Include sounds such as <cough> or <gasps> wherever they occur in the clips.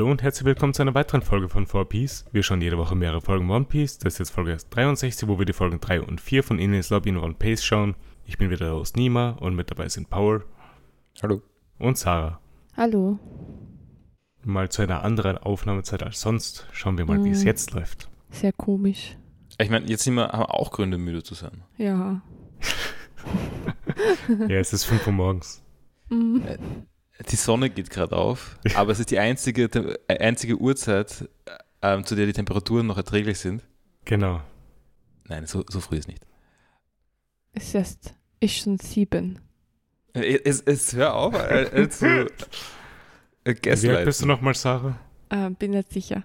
Hallo und herzlich willkommen zu einer weiteren Folge von 4Piece. Wir schauen jede Woche mehrere Folgen One Piece. Das ist jetzt Folge 63, wo wir die Folgen 3 und 4 von Ines Lobby in One Piece schauen. Ich bin wieder aus Nima und mit dabei sind Paul. Hallo. Und Sarah. Hallo. Mal zu einer anderen Aufnahmezeit als sonst. Schauen wir mal, mm. wie es mhm. jetzt läuft. Sehr komisch. Ich meine, jetzt sind wir, haben wir auch Gründe, müde zu sein. Ja. <laughs> ja, es ist 5 Uhr morgens. Mhm. Die Sonne geht gerade auf, aber es ist die einzige, äh, einzige Uhrzeit, ähm, zu der die Temperaturen noch erträglich sind. Genau. Nein, so, so früh ist nicht. Es ist, ist schon sieben. Äh, es, es hör auf, äh, äh, <laughs> zu äh, Wie alt bist du nochmal, Sarah? Äh, bin nicht sicher.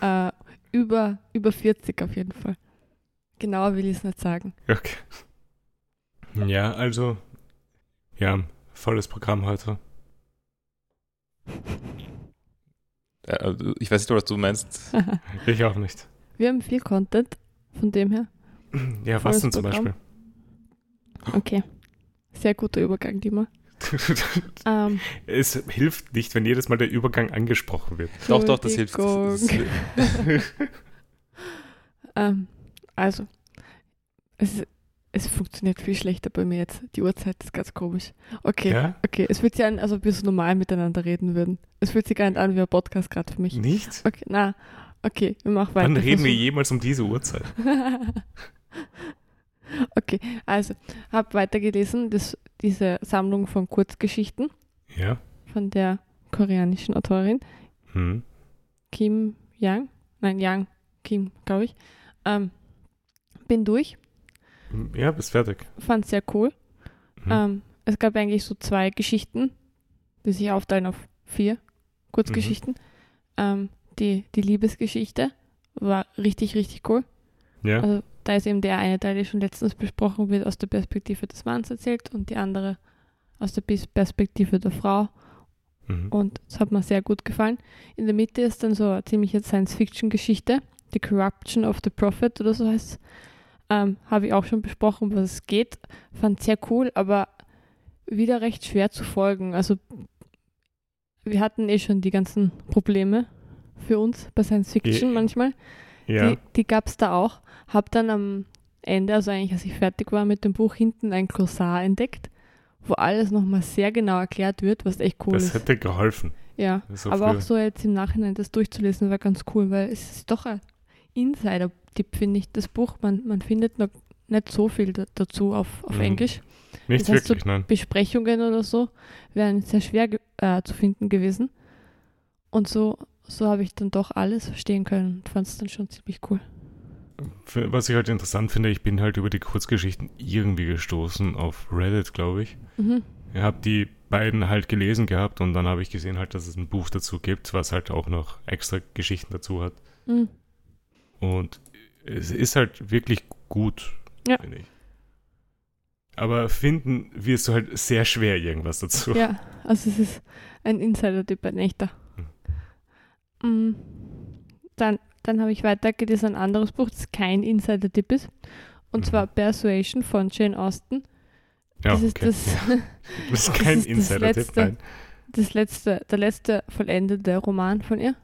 Äh, über, über 40 auf jeden Fall. Genauer will ich es nicht sagen. Okay. Ja, also, ja, volles Programm heute. Also, ich weiß nicht, was du meinst. <laughs> ich auch nicht. Wir haben viel Content, von dem her. Ja, was denn zum Beispiel? Okay. Sehr guter Übergang, Dima. <laughs> ähm, es hilft nicht, wenn jedes Mal der Übergang angesprochen wird. Doch, doch, das hilft. <laughs> ähm, also, es, es funktioniert viel schlechter bei mir jetzt. Die Uhrzeit ist ganz komisch. Okay, ja? okay. Es fühlt sich an, als ob wir so normal miteinander reden würden. Es fühlt sich gar nicht an wie ein Podcast gerade für mich. Nicht? Okay, na, okay, wir machen weiter. Wann reden wir jemals um diese Uhrzeit? <laughs> okay, also, habe weitergelesen, das, diese Sammlung von Kurzgeschichten. Ja. Von der koreanischen Autorin. Hm. Kim Yang. Nein, Yang Kim, glaube ich. Ähm, bin durch ja, bist fertig. Fand es sehr cool. Mhm. Ähm, es gab eigentlich so zwei Geschichten, die sich aufteilen auf vier Kurzgeschichten. Mhm. Ähm, die, die Liebesgeschichte war richtig, richtig cool. Ja. Also da ist eben der eine Teil, der schon letztens besprochen wird, aus der Perspektive des Mannes erzählt und die andere aus der Perspektive der Frau. Mhm. Und das hat mir sehr gut gefallen. In der Mitte ist dann so eine ziemliche Science-Fiction-Geschichte, The Corruption of the Prophet oder so heißt es. Ähm, Habe ich auch schon besprochen, was es geht. Fand sehr cool, aber wieder recht schwer zu folgen. Also wir hatten eh schon die ganzen Probleme für uns bei Science Fiction manchmal. Ja. Die, die gab es da auch. Habe dann am Ende, also eigentlich als ich fertig war mit dem Buch, hinten ein Glossar entdeckt, wo alles nochmal sehr genau erklärt wird, was echt cool das ist. Das hätte geholfen. Ja, so aber früher. auch so jetzt im Nachhinein das durchzulesen war ganz cool, weil es ist doch ein Insider-Tipp, finde ich, das Buch. Man, man findet noch nicht so viel da, dazu auf, auf mhm. Englisch. Nicht das heißt, wirklich, so nein. Besprechungen oder so wären sehr schwer äh, zu finden gewesen. Und so, so habe ich dann doch alles verstehen können und fand es dann schon ziemlich cool. Für, was ich halt interessant finde, ich bin halt über die Kurzgeschichten irgendwie gestoßen auf Reddit, glaube ich. Mhm. Ich habe die beiden halt gelesen gehabt und dann habe ich gesehen halt, dass es ein Buch dazu gibt, was halt auch noch extra Geschichten dazu hat. Mhm. Und es ist halt wirklich gut, ja. finde ich. Aber finden wirst du halt sehr schwer irgendwas dazu. Ja, also es ist ein Insider-Tipp, ein echter. Hm. Dann, dann habe ich weitergelesen ein anderes Buch, das kein Insider-Tipp ist. Und mhm. zwar Persuasion von Jane Austen. Ja, das okay. <laughs> ist das, ja. das ist kein Insider-Tipp, nein. Das letzte, der letzte vollendete Roman von ihr.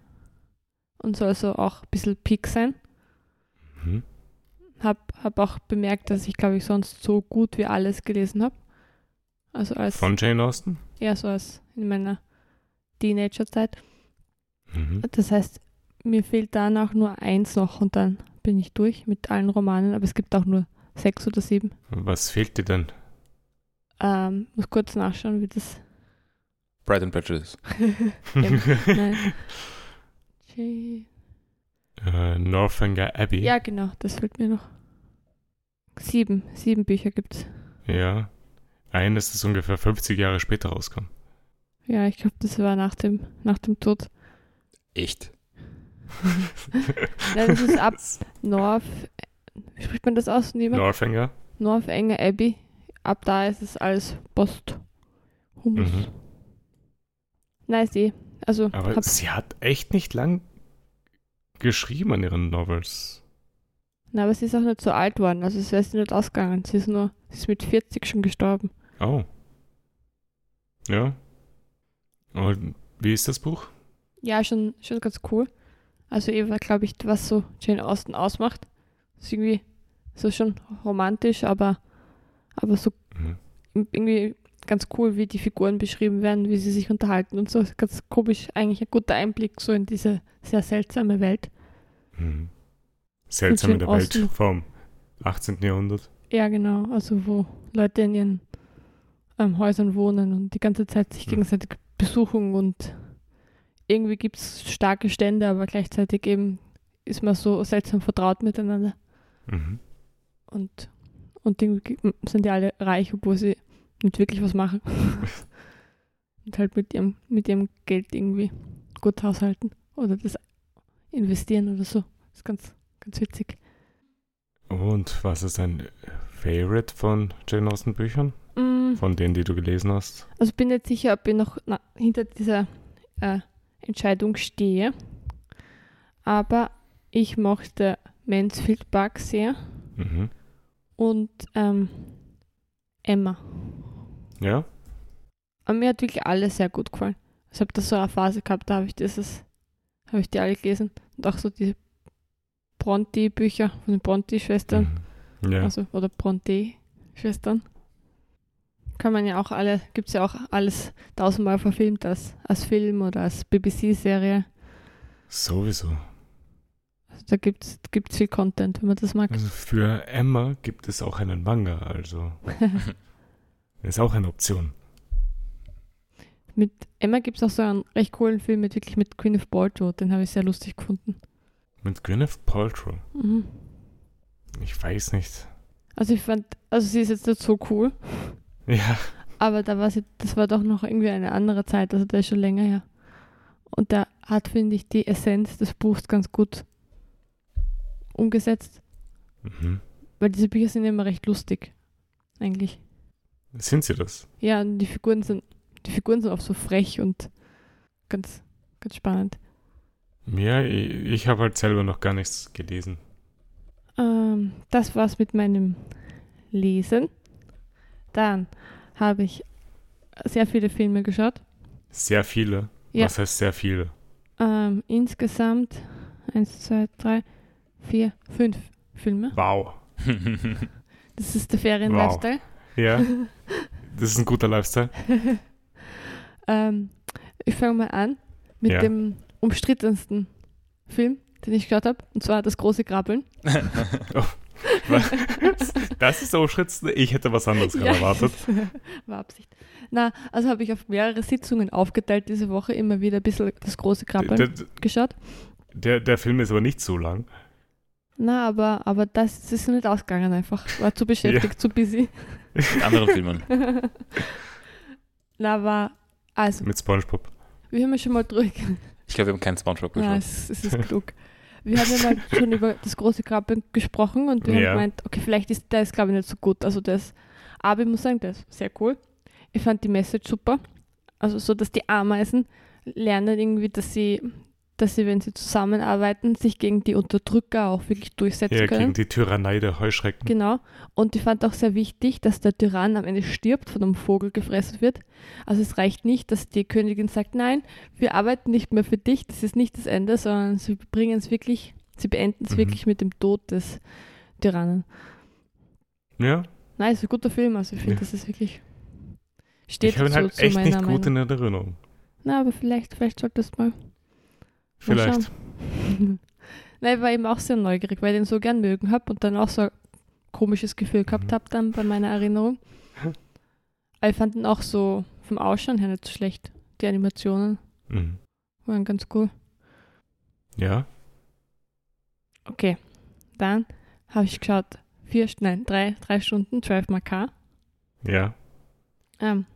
Und soll also auch ein bisschen Peak sein. Mhm. Habe hab auch bemerkt, dass ich, glaube ich, sonst so gut wie alles gelesen habe. Also als, Von Jane Austen? Ja, so als in meiner Teenagerzeit. Mhm. Das heißt, mir fehlt danach nur eins noch und dann bin ich durch mit allen Romanen, aber es gibt auch nur sechs oder sieben. Was fehlt dir denn? Ähm, muss kurz nachschauen, wie das. Pride and Prejudice. <laughs> Nein. <laughs> Jane äh, Northanger Abbey. Ja, genau, das fehlt mir noch. Sieben, sieben Bücher gibt es. Ja. Eines, das ungefähr 50 Jahre später rauskam. Ja, ich glaube, das war nach dem, nach dem Tod. Echt? <laughs> Nein, das ist ab North. Wie spricht man das aus? Niemand? Northanger. Northanger Abbey. Ab da ist es alles Post. Humus. Mhm. Nice, eh. Also, Aber sie hat echt nicht lang geschrieben an ihren Novels. Na, aber sie ist auch nicht so alt worden, also es wäre sie nicht ausgegangen. Sie ist nur, sie ist mit 40 schon gestorben. Oh. Ja. Und wie ist das Buch? Ja, schon, schon ganz cool. Also Eva, glaube ich, was so Jane Austen ausmacht. Ist irgendwie so schon romantisch, aber, aber so mhm. irgendwie ganz cool, wie die Figuren beschrieben werden, wie sie sich unterhalten und so. Ganz komisch, eigentlich ein guter Einblick so in diese sehr seltsame Welt. Mhm. Seltsam in der Welt vom 18. Jahrhundert. Ja, genau. Also wo Leute in ihren ähm, Häusern wohnen und die ganze Zeit sich mhm. gegenseitig besuchen und irgendwie gibt es starke Stände, aber gleichzeitig eben ist man so seltsam vertraut miteinander. Mhm. Und, und irgendwie sind die alle reich, obwohl sie nicht wirklich was machen. <laughs> <laughs> und halt mit ihrem, mit ihrem Geld irgendwie gut haushalten oder das investieren oder so. Das ist ganz, ganz witzig. Und was ist dein Favorite von Jane Austen Büchern? Mm. Von denen, die du gelesen hast? Also bin nicht sicher, ob ich noch na, hinter dieser äh, Entscheidung stehe. Aber ich mochte Mansfield Park sehr. Mhm. Und ähm, Emma. Ja? Aber mir hat wirklich alles sehr gut gefallen. Ich habe da so eine Phase gehabt, da habe ich dieses, habe ich die alle gelesen. Und auch so diese Bronte-Bücher von den Bronte-Schwestern. Mhm. Ja. Also, oder Bronte-Schwestern. Kann man ja auch alle, gibt es ja auch alles tausendmal verfilmt als, als Film oder als BBC-Serie. Sowieso. Also da gibt es viel Content, wenn man das mag. Also für Emma gibt es auch einen Manga, also. <laughs> ist auch eine Option. Mit Emma gibt es auch so einen recht coolen Film mit wirklich mit Gwyneth Paltrow, den habe ich sehr lustig gefunden. Mit Gwyneth Paltrow? Mhm. Ich weiß nicht. Also ich fand, also sie ist jetzt nicht so cool. <laughs> Ja. Aber da war sie, das war doch noch irgendwie eine andere Zeit, also der ist schon länger her. Und da hat, finde ich, die Essenz des Buchs ganz gut umgesetzt. Mhm. Weil diese Bücher sind immer recht lustig, eigentlich. Sind sie das? Ja, und die Figuren sind, die Figuren sind auch so frech und ganz, ganz spannend. Ja, ich, ich habe halt selber noch gar nichts gelesen. Ähm, das war's mit meinem Lesen. Dann habe ich sehr viele Filme geschaut. Sehr viele? Ja. Was heißt sehr viele? Ähm, insgesamt eins, zwei, drei, vier, fünf Filme. Wow. das ist der Ferien-Lifestyle. Wow. Ja. <laughs> Das ist ein guter Lifestyle. <laughs> ähm, ich fange mal an mit ja. dem umstrittensten Film, den ich geschaut habe, und zwar das große Krabbeln. <laughs> oh. Das ist so umstritten. Ich hätte was anderes ja, erwartet. <laughs> War Absicht. Na, also habe ich auf mehrere Sitzungen aufgeteilt diese Woche immer wieder ein bisschen das große Krabbeln der, geschaut. Der, der Film ist aber nicht so lang. Na, aber, aber das, das ist nicht ausgegangen einfach. War zu beschäftigt, ja. zu busy. Mit anderen Filmen. <laughs> Na, aber, also. Mit Spongebob. Wir haben ja schon mal drüber. Ich glaube, wir haben keinen Spongebob geschaut. Ja, es, es ist klug. Wir haben ja mal <laughs> schon über das große Krabbeln gesprochen und wir ja. haben gemeint, okay, vielleicht ist der ist, glaube ich, nicht so gut. Also das, aber ich muss sagen, der ist sehr cool. Ich fand die Message super. Also so, dass die Ameisen lernen irgendwie, dass sie dass sie, wenn sie zusammenarbeiten, sich gegen die Unterdrücker auch wirklich durchsetzen ja, können. gegen die Tyrannei der Heuschrecken. Genau. Und ich fand auch sehr wichtig, dass der Tyrann am Ende stirbt, von einem Vogel gefressen wird. Also es reicht nicht, dass die Königin sagt, nein, wir arbeiten nicht mehr für dich, das ist nicht das Ende, sondern sie bringen es wirklich, sie beenden es mhm. wirklich mit dem Tod des Tyrannen. Ja. Nein, ist ein guter Film, also ich finde, ja. das ist wirklich steht Ich habe ihn halt echt nicht gut in Erinnerung. Na, aber vielleicht, vielleicht solltest du mal Vielleicht. <laughs> Nein, ich war eben auch sehr neugierig, weil ich den so gern mögen habe und dann auch so ein komisches Gefühl gehabt mhm. habe dann bei meiner Erinnerung. Aber ich fand ihn auch so vom Ausschauen her nicht so schlecht. Die Animationen mhm. waren ganz cool. Ja. Okay, dann habe ich geschaut, vier, nein, drei, drei Stunden, 12 mal K. Ja. Ähm,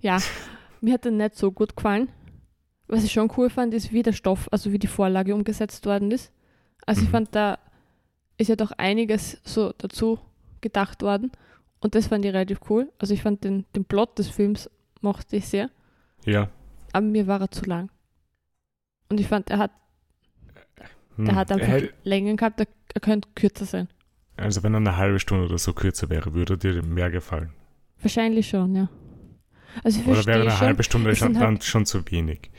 ja, <laughs> mir hat er nicht so gut gefallen was ich schon cool fand, ist, wie der Stoff, also wie die Vorlage umgesetzt worden ist. Also mhm. ich fand, da ist ja doch einiges so dazu gedacht worden. Und das fand ich relativ cool. Also ich fand den, den Plot des Films mochte ich sehr. Ja. Aber mir war er zu lang. Und ich fand, er hat, hm. der hat einfach er, Längen gehabt, er, er könnte kürzer sein. Also wenn er eine halbe Stunde oder so kürzer wäre, würde dir mehr gefallen. Wahrscheinlich schon, ja. Also oder wäre eine schon, halbe Stunde schon, halt, dann schon zu wenig.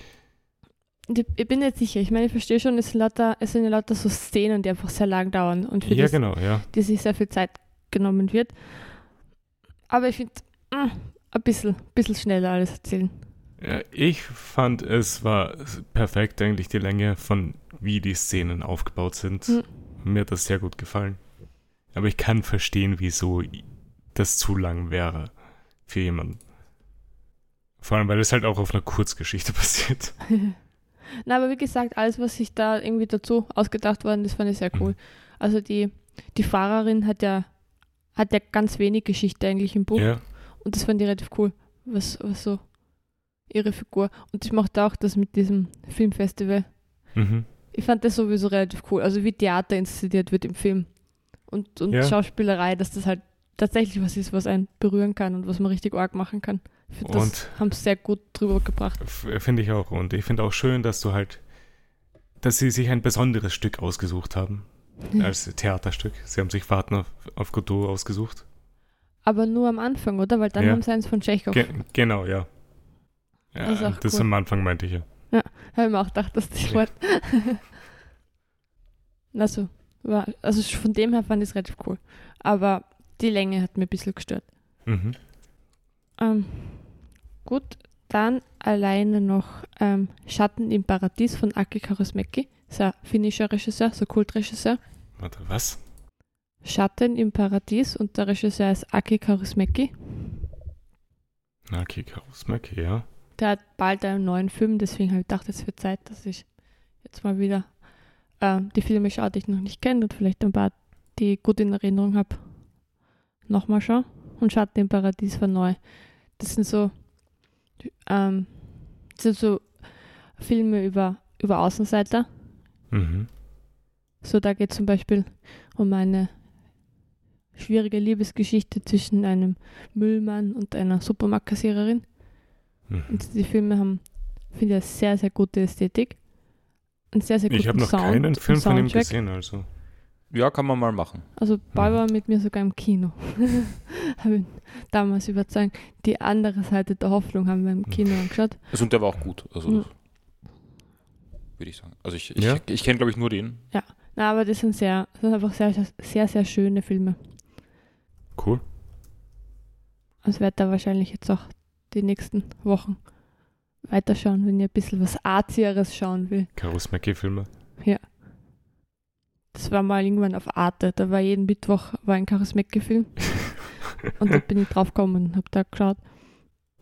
Ich bin nicht sicher. Ich meine, ich verstehe schon, es sind, lauter, es sind ja lauter so Szenen, die einfach sehr lang dauern und für ja, das, genau, ja. die sich sehr viel Zeit genommen wird. Aber ich finde, ein bisschen, bisschen schneller alles erzählen. Ja, ich fand, es war perfekt eigentlich die Länge von wie die Szenen aufgebaut sind. Mhm. Mir hat das sehr gut gefallen. Aber ich kann verstehen, wieso das zu lang wäre für jemanden. Vor allem, weil es halt auch auf einer Kurzgeschichte <laughs> passiert. <laughs> Na, aber wie gesagt, alles, was sich da irgendwie dazu ausgedacht worden ist, fand ich sehr cool. Also die, die Fahrerin hat ja, hat ja ganz wenig Geschichte eigentlich im Buch. Ja, Und das fand ich relativ cool, was, was so ihre Figur. Und ich mochte auch das mit diesem Filmfestival. mhm. Ich fand das sowieso relativ cool. Also wie Theater inszeniert wird im Film. Und, und Ja. Schauspielerei, dass das halt tatsächlich was ist, was einen berühren kann und was man richtig arg machen kann. Find, das Und- haben sehr gut drüber gebracht. Finde ich auch. Und ich finde auch schön, dass du halt, dass sie sich ein besonderes Stück ausgesucht haben. Als Theaterstück. Sie haben sich Fahrten auf, auf Godot ausgesucht. Aber nur am Anfang, oder? Weil dann Ja. haben sie eins von Tschechow. Ge genau, ja. ja Das ist das cool. am Anfang meinte ich ja. Habe ich mir auch gedacht, dass das Ja. Wort. <laughs> also, war, also von dem her fand ich es relativ cool. Aber die Länge hat mir ein bisschen gestört. Mhm. Ähm, gut, dann alleine noch ähm, Schatten im Paradies von Aki Kaurismäki. Ist ein finnischer Regisseur, so Kultregisseur. Warte, was? Schatten im Paradies und der Regisseur ist Aki Kaurismäki. Na, okay, Karusmäki, ja. Der hat bald einen neuen Film, deswegen habe ich gedacht, es wird Zeit, dass ich jetzt mal wieder ähm, die Filme schaue, die ich noch nicht kenne und vielleicht ein paar, die ich gut in Erinnerung habe, nochmal schaue. Und Schatten im Paradies war neu. Das sind so, ähm, das sind so Filme über, über Außenseiter. Mhm. So, da geht zum Beispiel um eine schwierige Liebesgeschichte zwischen einem Müllmann und einer Supermarktkassiererin. Mhm. Und die Filme haben, finde ich, eine sehr, sehr gute Ästhetik. Einen sehr, sehr guten Ich habe noch Sound keinen Film von ihm gesehen, also. Ja, kann man mal machen. Also Paul Mhm. war mit mir sogar im Kino. <laughs> <laughs> habe ihn damals überzeugt. Die andere Seite der Hoffnung haben wir im Kino angeschaut. Also, und der war auch gut. Also, Mhm. würde ich sagen. Also, ich, ich, Ja. ich kenne, glaube ich, nur den. Na, aber das sind sehr, das sind einfach sehr, sehr, sehr schöne Filme. Cool. Also werde da wahrscheinlich jetzt auch die nächsten Wochen weiterschauen, wenn ihr ein bisschen was Artieres schauen will. Karusmäki-Filme. Das war mal irgendwann auf Arte. Da war jeden Mittwoch war ein Charismecke-Film. <laughs> und da bin ich drauf gekommen und habe da geschaut.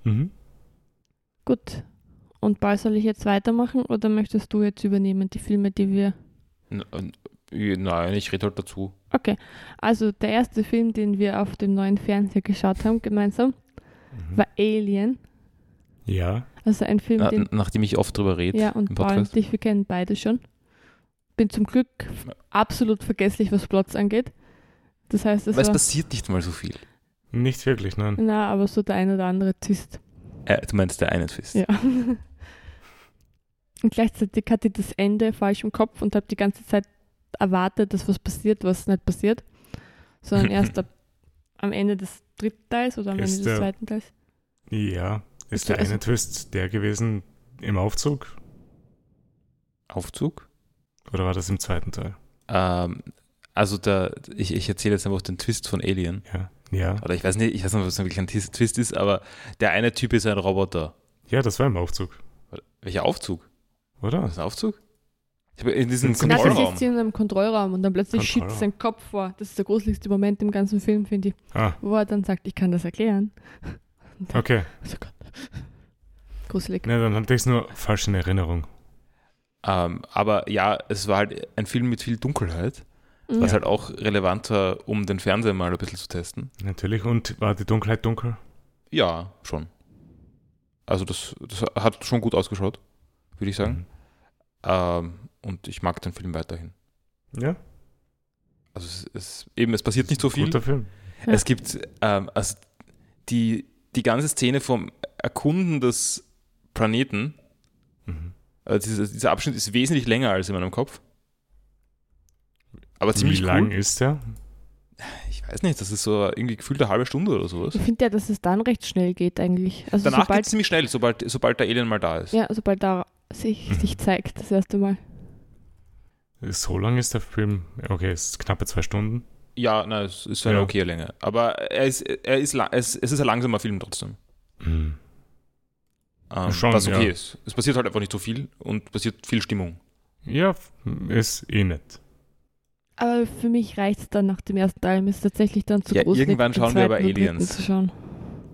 Mhm. Gut. Und bald soll ich jetzt weitermachen oder möchtest du jetzt übernehmen, die Filme, die wir. N- äh, Nein, ich rede halt dazu. Okay. Also der erste Film, den wir auf dem neuen Fernseher geschaut haben, gemeinsam, Mhm. war Alien. Ja. Also ein Film, Na, den. nachdem ich oft drüber rede Ja, und Paul und ich, wir kennen beide schon. Bin zum Glück absolut vergesslich, was Plots angeht. Das heißt, es Weil es passiert nicht mal so viel. Nicht wirklich, nein. Na, aber so der ein oder andere Twist. Äh, du meinst der eine Twist. Ja. <laughs> Und gleichzeitig hatte ich das Ende falsch im Kopf und habe die ganze Zeit erwartet, dass was passiert, was nicht passiert. Sondern <laughs> erst ab, am Ende des dritten Teils oder am Ist Ende des der- zweiten Teils. Ja. Ist Also- der eine Twist der gewesen im Aufzug? Aufzug? Oder war das im zweiten Teil? Ähm, also der, ich, ich erzähle jetzt einfach den Twist von Alien. Ja. Ja. Oder ich weiß nicht, ich weiß nicht, was wirklich ein Twist Twist ist, aber der eine Typ ist ein Roboter. Ja, das war im Aufzug. Welcher Aufzug? Oder? Was ist ein Aufzug? Ich habe in diesem Kontrollraum. das ist in einem Kontrollraum und dann plötzlich schiebt sein Kopf vor. Das ist der gruseligste Moment im ganzen Film, finde ich. Ah, Wo er dann sagt, ich kann das erklären. okay. <laughs> Oh Gott. Gruselig. Na, dann hatte ich es nur falsch in Erinnerung. Ähm, aber ja, es war halt ein Film mit viel Dunkelheit, Mhm. was halt auch relevant war, um den Fernseher mal ein bisschen zu testen. Natürlich. Und war die Dunkelheit dunkel? Ja, schon. Also das, das hat schon gut ausgeschaut, würde ich sagen. Ähm, und ich mag den Film weiterhin. Mhm. Ja, Also es, es, eben, es passiert nicht so viel. guter Film. Ja. Es gibt ähm, also die, die ganze Szene vom Erkunden des Planeten, Mhm. also dieser, dieser Abschnitt ist wesentlich länger als in meinem Kopf. Aber Wie ziemlich lang cool. ist der? Ich weiß nicht, das ist so irgendwie gefühlt eine halbe Stunde oder sowas. Ich finde ja, dass es dann recht schnell geht eigentlich. Also Danach geht sobald, es ziemlich schnell, sobald, sobald der Alien mal da ist. ja, sobald der sich, Mhm. sich zeigt, das erste Mal. So lang ist der Film. Okay, es ist knappe zwei Stunden. Ja, nein, es ist eine Ja. okay Länge. Aber er ist, er ist, es, es ist ein langsamer Film trotzdem. Hm. Ähm, Schon, was okay ja. ist. Es passiert halt einfach nicht so viel und passiert viel Stimmung. Ja, ist eh nett. Aber für mich reicht es dann nach dem ersten Teil. Mir ist tatsächlich dann zu Ja, gruselig, irgendwann schauen wir aber Aliens. Zu schauen.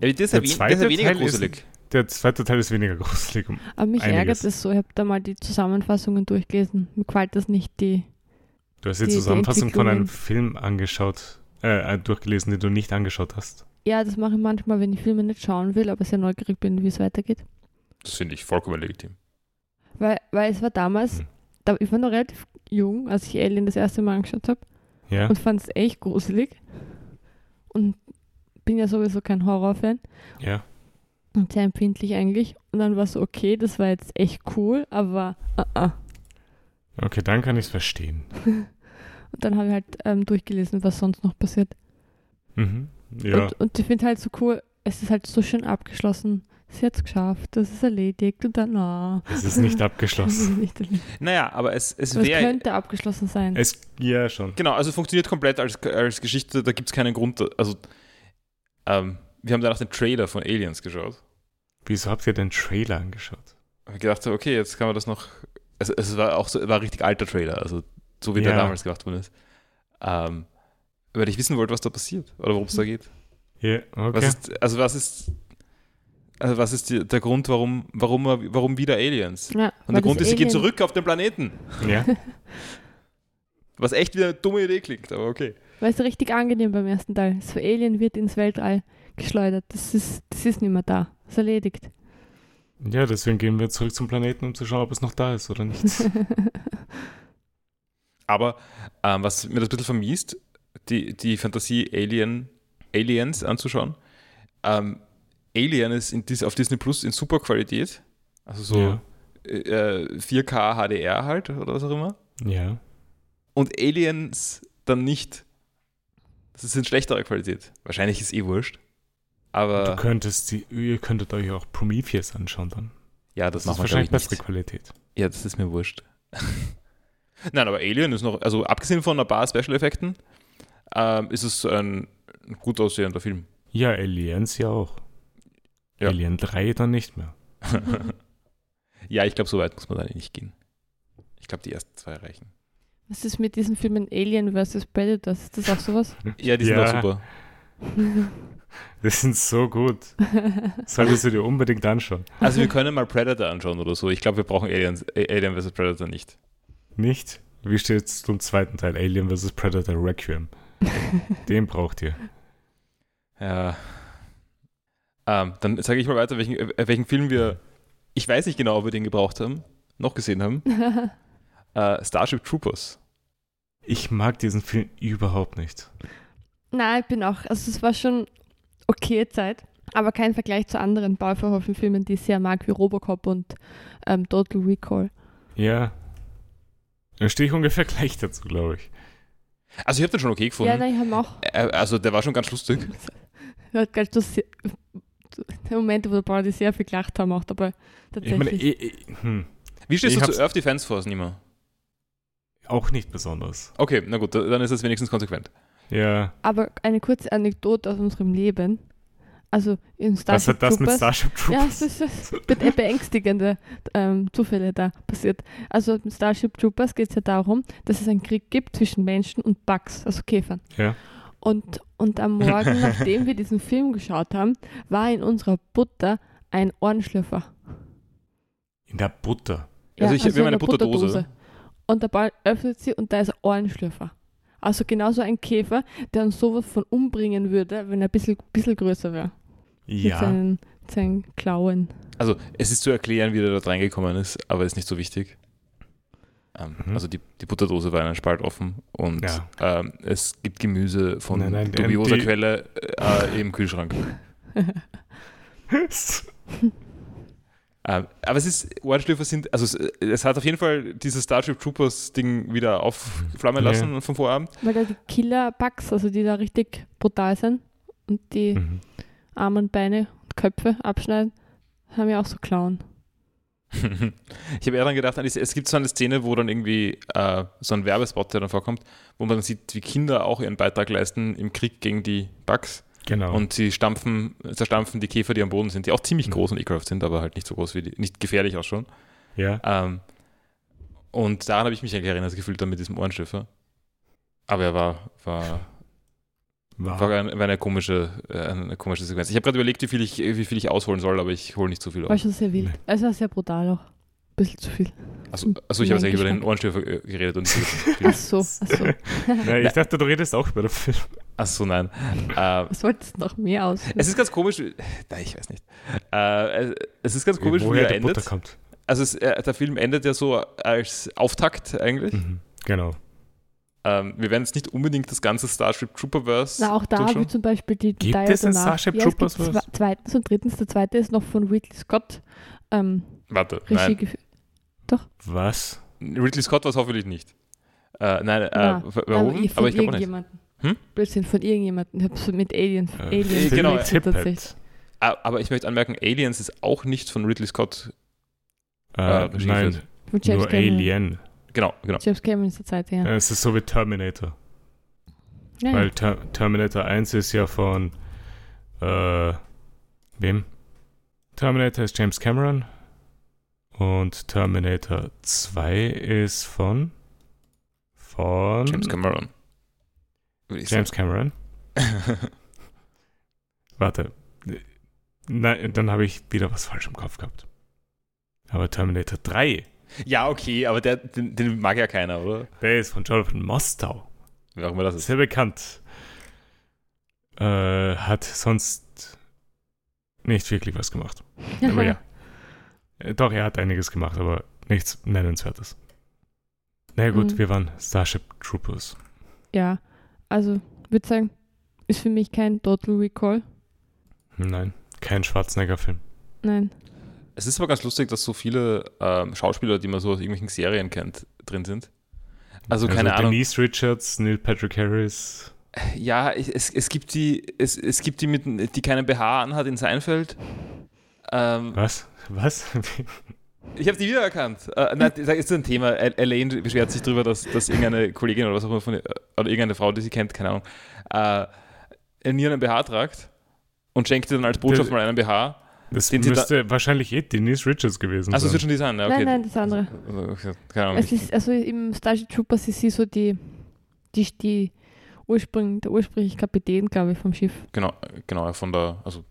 Ja, das ist Der ja, wen- das ist zweite weniger Teil ist- gruselig. Der zweite Teil ist weniger gruselig. um- Aber mich Einiges. ärgert es so. Ich habe da mal die Zusammenfassungen durchgelesen. Mir gefällt das nicht, die. Du hast die, Die- die Zusammenfassung von einem. Film angeschaut, äh, durchgelesen, den du nicht angeschaut hast. Ja, das mache ich manchmal, wenn ich Filme nicht schauen will, aber sehr neugierig bin, wie es weitergeht. Das finde ich vollkommen legitim. Weil, weil es war damals, Hm. da, ich war noch relativ jung, als ich Alien das erste Mal angeschaut habe Ja. und fand es echt gruselig. Und bin ja sowieso kein Horrorfan Ja. und sehr empfindlich eigentlich. Und dann war es so, okay, das war jetzt echt cool, aber uh -uh. Okay, dann kann ich es verstehen. <laughs> Und dann habe ich halt ähm, durchgelesen, was sonst noch passiert. Mhm. Ja. Und, und ich finde halt so cool, es ist halt so schön abgeschlossen. Sie hat es geschafft, das ist erledigt und dann, ah. Es ist nicht abgeschlossen. <laughs> nicht. Naja, aber es, es Aber es wäre. könnte abgeschlossen sein. es, ja, schon. Genau, also es funktioniert komplett als, als Geschichte, da gibt es keinen Grund. Also, ähm, wir haben danach den Trailer von Aliens geschaut. Wieso habt ihr den Trailer angeschaut? Und gedacht, okay, jetzt kann man das noch. Es, es war auch so, war ein richtig alter Trailer, also so wie der Ja. damals gemacht worden ist. Ähm, weil ich wissen wollte, was da passiert oder worum es da geht. Ja, okay. Was ist, also was ist, also was ist die, der Grund, warum, warum, warum wieder Aliens? ja, Und der Grund das ist, sie gehen Alien- zurück auf den Planeten. ja. <laughs> Was echt wieder eine dumme Idee klingt, aber okay. Weil es richtig angenehm beim ersten Teil. So Alien wird ins Weltall geschleudert. Das ist, das ist nicht mehr da. ist erledigt. ja, deswegen gehen wir zurück zum Planeten, um zu schauen, ob es noch da ist oder nicht. <laughs> Aber ähm, was mir das ein bisschen vermisst, die, die Fantasie Alien, Aliens anzuschauen. Ähm, Alien ist in auf Disney Plus in super Qualität. Also so Ja. äh, 4K HDR halt oder was auch immer. Ja. Und Aliens dann nicht. Das ist in schlechterer Qualität. Wahrscheinlich ist eh wurscht. Du Aber könntest die, ihr könntet euch auch Prometheus anschauen dann. ja, das, Das, ist wahrscheinlich bessere. Qualität. Ja, das ist mir wurscht. <laughs> Nein, aber Alien ist noch, also abgesehen von ein paar Special-Effekten, ähm, ist es ein gut aussehender Film. Ja, Aliens ja auch. Ja. Alien 3 dann nicht mehr. <laughs> ja, ich glaube, so weit muss man da nicht gehen. Ich glaube, die ersten zwei reichen. Was ist mit diesen Filmen Alien vs. Predators? Ist das auch sowas? <laughs> Ja, die sind Ja. auch super. <laughs> Die sind so gut. Solltest du dir unbedingt anschauen. Also wir können mal Predator anschauen oder so. Ich glaube, wir brauchen Aliens, Alien vs. Predator nicht. Nicht? Wie steht es zum zweiten Teil? Alien vs. Predator Requiem. Den braucht ihr. Ja. Ähm, dann sage ich mal weiter, welchen, äh, welchen Film wir, ich weiß nicht genau, ob wir den gebraucht haben, noch gesehen haben. <laughs> Äh, Starship Troopers. Ich mag diesen Film überhaupt nicht. Nein, ich bin auch, also es war schon okay Zeit, aber kein Vergleich zu anderen Paul Verhoeven-Filmen, die ich sehr mag, wie Robocop und ähm, Total Recall. Ja. Da stehe ich ungefähr gleich dazu, glaube ich. Also ich habe den schon okay Ja, gefunden. nein, ich habe auch. Äh, also der war schon ganz lustig. <laughs> Hört gleich, dass sie- der Momente, wo der Paul die sehr viel gelacht haben, auch dabei. Ich meine, Tatsächlich. ich, ich, hm, Wie stehst Ich du zu Earth Defense Force, Nima? auch nicht besonders. Okay, na gut, dann ist das wenigstens konsequent. Ja. aber eine kurze Anekdote aus unserem Leben. Also in Was Starship hat das mit Troopers. Starship Ja, Troopers? es ist, es sind beängstigende ähm, Zufälle da passiert. Also mit Starship Troopers geht es ja darum, dass es einen Krieg gibt zwischen Menschen und Bugs, also Käfern. Ja. Und, und am Morgen, <laughs> nachdem wir diesen Film geschaut haben, war in unserer Butter ein Ohrenschlüpfer. In der Butter. Also ich- wir haben in eine der Butterdose. Und der Ball öffnet sie und da ist ein Ohrenschlüpfer. Also genauso ein Käfer, der uns sowas von umbringen würde, wenn er ein bisschen, bisschen größer wäre. Mit Ja. seinen, seinen Klauen. Also es ist zu erklären, wie der dort reingekommen ist, aber ist nicht so wichtig. Ähm, Mhm. Also die, die Butterdose war in einem Spalt offen und Ja. ähm, es gibt Gemüse von Nein, nein, dubioser die- Quelle äh, im Kühlschrank. <laughs> Ähm, aber es ist, Ohrenschlüpfer sind, also es, es hat auf jeden Fall dieses Starship Troopers Ding wieder aufflammen Ja. lassen vom Vorabend. Weil da die Killer-Bugs, also die da richtig brutal sind und die Mhm. Arme und Beine und Köpfe abschneiden, haben ja auch so Klauen. <laughs> ich habe eher daran gedacht, es gibt so eine Szene, wo dann irgendwie äh, so ein Werbespot, der dann vorkommt, wo man dann sieht, wie Kinder auch ihren Beitrag leisten im Krieg gegen die Bugs. Genau. Und sie stampfen, zerstampfen die Käfer, die am Boden sind, die auch ziemlich mhm. groß und ekelhaft sind, aber halt nicht so groß wie die, nicht gefährlich ausschauen. Ja. Ähm, und daran habe ich mich eigentlich erinnert gefühlt dann mit diesem Ohrenstiffer. Aber er war, war, war. war, eine, war eine, komische, äh, eine komische Sequenz. Ich habe gerade überlegt, wie viel, ich, wie viel ich ausholen soll, aber ich hole nicht zu viel aus. War schon sehr wild. Es war sehr brutal auch. Ein bisschen zu viel. Achso, achso ich habe eigentlich über den Ohrenstiffer äh, geredet und <laughs> nicht Ach so, ach so. <laughs> ja, ich dachte, du redest auch über den Film. Ach so, nein. äh, Was wolltest du noch mehr aus? Es ist ganz komisch. Nein, ich weiß nicht. Äh, es ist ganz komisch, wie, er endet. Butter kommt. Also es, äh, der Film endet ja so als Auftakt eigentlich. Mhm, genau. Ähm, wir werden jetzt nicht unbedingt das ganze Starship Trooperverse. Na, auch da habe ich zum Beispiel die Gibt es ein Starship ja, Troopers Verse? Zweitens und drittens. Der zweite ist noch von Ridley Scott. Ähm, Warte, Regie nein. Doch. Was? Ridley Scott war es hoffentlich nicht. Äh, nein, äh, warum? Aber, aber ich glaube nicht. Hm? Blödsinn von irgendjemandem. Ich habe es mit Alien, äh, Aliens genau, tatsächlich. Ah, aber ich möchte anmerken, Aliens ist auch nicht von Ridley Scott äh, äh, nein, nur. Alien. Genau, genau. James Cameron ist der zweite, ja. Es ist so wie Terminator. Ja, Weil Ter Terminator 1 ist ja von äh, wem? Terminator ist James Cameron und Terminator 2 ist von von James Cameron. James Cameron. <laughs> Warte. Nein, dann habe ich wieder was falsch im Kopf gehabt. Aber Terminator 3. Ja, okay, aber der, den, den mag ja keiner, oder? Der ist von Jonathan Mostow. Wie auch immer das ist. Sehr bekannt. Äh, hat sonst nicht wirklich was gemacht. <laughs> aber ja. Äh, doch, er hat einiges gemacht, aber nichts Nennenswertes. Na naja, gut, mhm. wir waren Starship Troopers. Ja, also würde sagen, ist für mich kein Total Recall. Nein, kein Schwarzenegger-Film. Nein. Es ist aber ganz lustig, dass so viele ähm, Schauspieler, die man so aus irgendwelchen Serien kennt, drin sind. Also, also keine Denise Ahnung. Denise Richards, Neil Patrick Harris. Ja, es, es gibt die, es, es gibt die, mit, die keinen BH anhat in Seinfeld. Ähm, Was? Was? ich habe die wiedererkannt. Äh, nein, das ist ein Thema. Elaine beschwert sich darüber, dass, dass irgendeine Kollegin oder was auch immer von, oder irgendeine Frau, die sie kennt, keine Ahnung, äh, nie einen BH tragt und schenkt ihr dann als Botschaft mal einen BH das müsste wahrscheinlich eh Denise Richards gewesen sein. Also es wird schon die sein, ja, okay. Nein, nein, das andere. Also, keine Ahnung. Es ist, also im Starship Troopers ist sie so die, die, die Ursprung, der ursprüngliche Kapitän, glaube ich, vom Schiff. Genau, genau, von der, also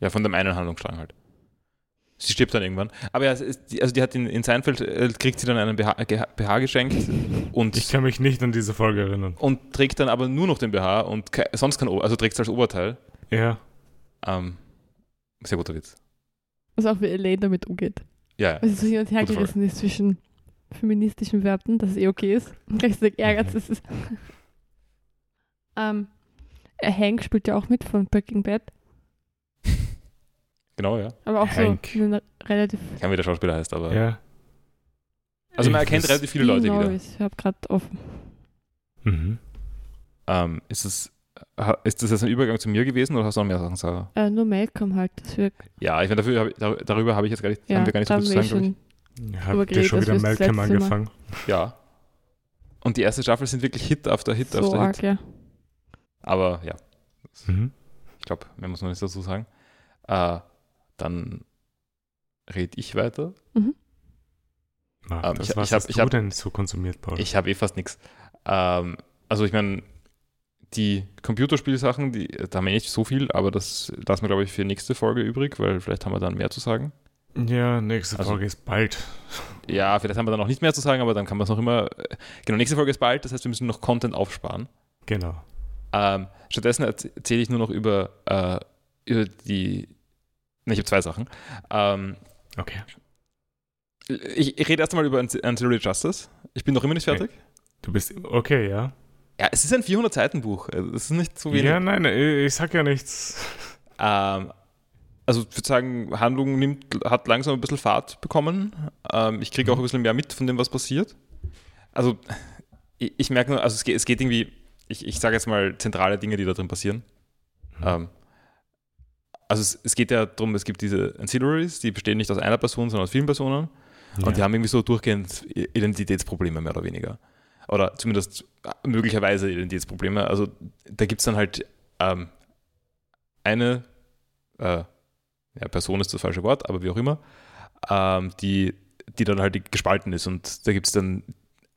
ja, von dem einen Handlungsstrang halt. Sie stirbt dann irgendwann. Aber ja, also die hat in, in Seinfeld, äh, kriegt sie dann einen BH, BH geschenkt und. Ich kann mich nicht an diese Folge erinnern. Und trägt dann aber nur noch den BH und sonst kein, also trägt es als Oberteil. Ja. Ähm, sehr guter Witz. Was auch wie Elaine damit umgeht. Ja. Also so hin und her gerissen ist zwischen feministischen Werten, dass es eh okay ist, und gleichzeitig ärgert es ist. ähm, Hank spielt ja auch mit von Breaking Bad. <laughs> Genau, ja. Aber auch Hank. so eine relativ. Ich kann wie der Schauspieler heißt, aber. Ja. Also man erkennt relativ viele Leute Norris. wieder. Ich habe gerade offen. Mhm. Ähm, ist es ist das jetzt ein Übergang zu mir gewesen oder hast du noch mehr Sachen, Sarah? Äh, nur Malcolm halt. Das wird ja, ich meine, dafür, hab, darüber habe ich jetzt gar nicht, ja, haben wir gar nicht so viel zu sagen, glaube ich. Ja, habt ihr schon wieder Malcolm angefangen? Mal. Ja. Und die erste Staffel sind wirklich Hit after Hit so after arg, Hit. Ja. Aber ja. Mhm. Ich glaube, mehr muss man nicht dazu sagen. Äh, dann rede ich weiter. Mhm. Ähm, das, ich, was ich hab, hast ich du hab, denn so konsumiert, Paul? Ich habe eh fast nichts. Ähm, also ich meine, die Computerspielsachen, die, da haben wir nicht so viel, aber das lassen wir, glaube ich, für nächste Folge übrig, weil vielleicht haben wir dann mehr zu sagen. Ja, nächste also, Folge ist bald. Ja, vielleicht haben wir dann noch nicht mehr zu sagen, aber dann kann man es noch immer. Genau, nächste Folge ist bald, das heißt, wir müssen noch Content aufsparen. Genau. Ähm, stattdessen erzähle ich nur noch über, äh, über die. Ne, ich habe zwei Sachen. Ähm, okay. Ich, ich rede erstmal über Ancillary Justice. Ich bin noch immer nicht fertig. Du bist. Okay, ja. Ja, es ist ein 400-Seiten-Buch. Das ist nicht so wenig. Ja, nein, ich sag ja nichts. Ähm, also ich würde sagen, Handlung nimmt, hat langsam ein bisschen Fahrt bekommen. Ähm, ich kriege auch ein bisschen mehr mit von dem, was passiert. Also <laughs> ich, ich merke nur, also es geht, es geht irgendwie, ich, ich sage jetzt mal zentrale Dinge, die da drin passieren. Mhm. Ähm, also es, es, geht ja darum, es gibt diese Ancillaries, die bestehen nicht aus einer Person, sondern aus vielen Personen. Ja. Und die haben irgendwie so durchgehend Identitätsprobleme, mehr oder weniger. Oder zumindest möglicherweise Identitätsprobleme. Also da gibt es dann halt ähm, eine äh, ja, Person ist das falsche Wort, aber wie auch immer, ähm, die, die dann halt gespalten ist. Und da gibt es dann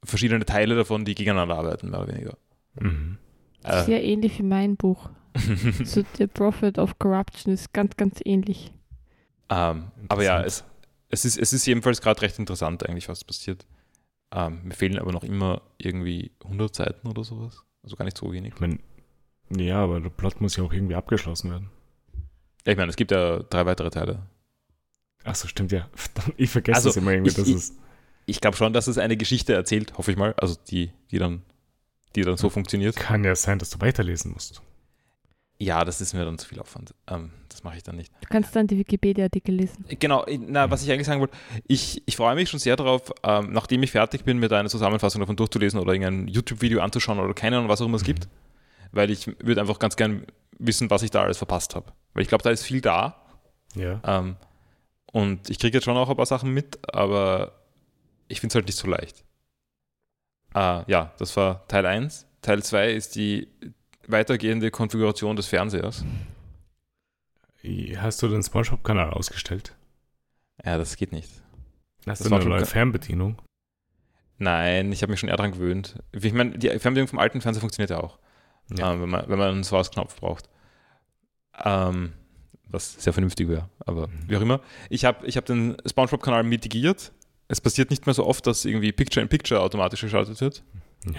verschiedene Teile davon, die gegeneinander arbeiten, mehr oder weniger. Mhm. Äh, Sehr ähnlich wie mein Buch. <laughs> so The Prophet of Corruption ist ganz, ganz ähnlich. Ähm, aber ja, es, es, ist, es ist jedenfalls gerade recht interessant eigentlich, was passiert. Ähm, mir fehlen aber noch immer irgendwie 100 Seiten oder sowas. Also gar nicht so wenig. Ich mein, ja, aber der Plot muss ja auch irgendwie abgeschlossen werden. Ja, ich meine, es gibt ja drei weitere Teile. Achso, stimmt ja. <laughs> Ich vergesse also, das immer irgendwie. Ich, ich, ich glaube schon, dass es eine Geschichte erzählt, hoffe ich mal. Also die, die dann, die dann so funktioniert. Kann ja sein, dass du weiterlesen musst. Ja, das ist mir dann zu viel Aufwand. Ähm, das mache ich dann nicht. Du kannst dann die Wikipedia-Artikel lesen. Genau, na, was ich eigentlich sagen wollte, ich, ich freue mich schon sehr darauf, ähm, nachdem ich fertig bin, mir da eine Zusammenfassung davon durchzulesen oder irgendein YouTube-Video anzuschauen oder keine Ahnung, was auch immer es gibt. Weil ich würde einfach ganz gern wissen, was ich da alles verpasst habe. Weil ich glaube, da ist viel da. Ja. Ähm, und ich kriege jetzt schon auch ein paar Sachen mit, aber ich finde es halt nicht so leicht. Ah, ja, das war Teil 1. Teil 2 ist die weitergehende Konfiguration des Fernsehers. Hast du den Spongebob-Kanal ausgestellt? Ja, das geht nicht. Hast das du eine neue Fernbedienung? Nein, ich habe mich schon eher daran gewöhnt. Ich meine, die Fernbedienung vom alten Fernseher funktioniert ja auch. Ja. Ähm, wenn, man, wenn man einen Source-Knopf braucht. Ähm, was sehr vernünftig wäre, aber mhm. wie auch immer. Ich habe ich hab den Spongebob-Kanal mitigiert. Es passiert nicht mehr so oft, dass irgendwie Picture-in-Picture -Picture automatisch geschaltet wird. Ja.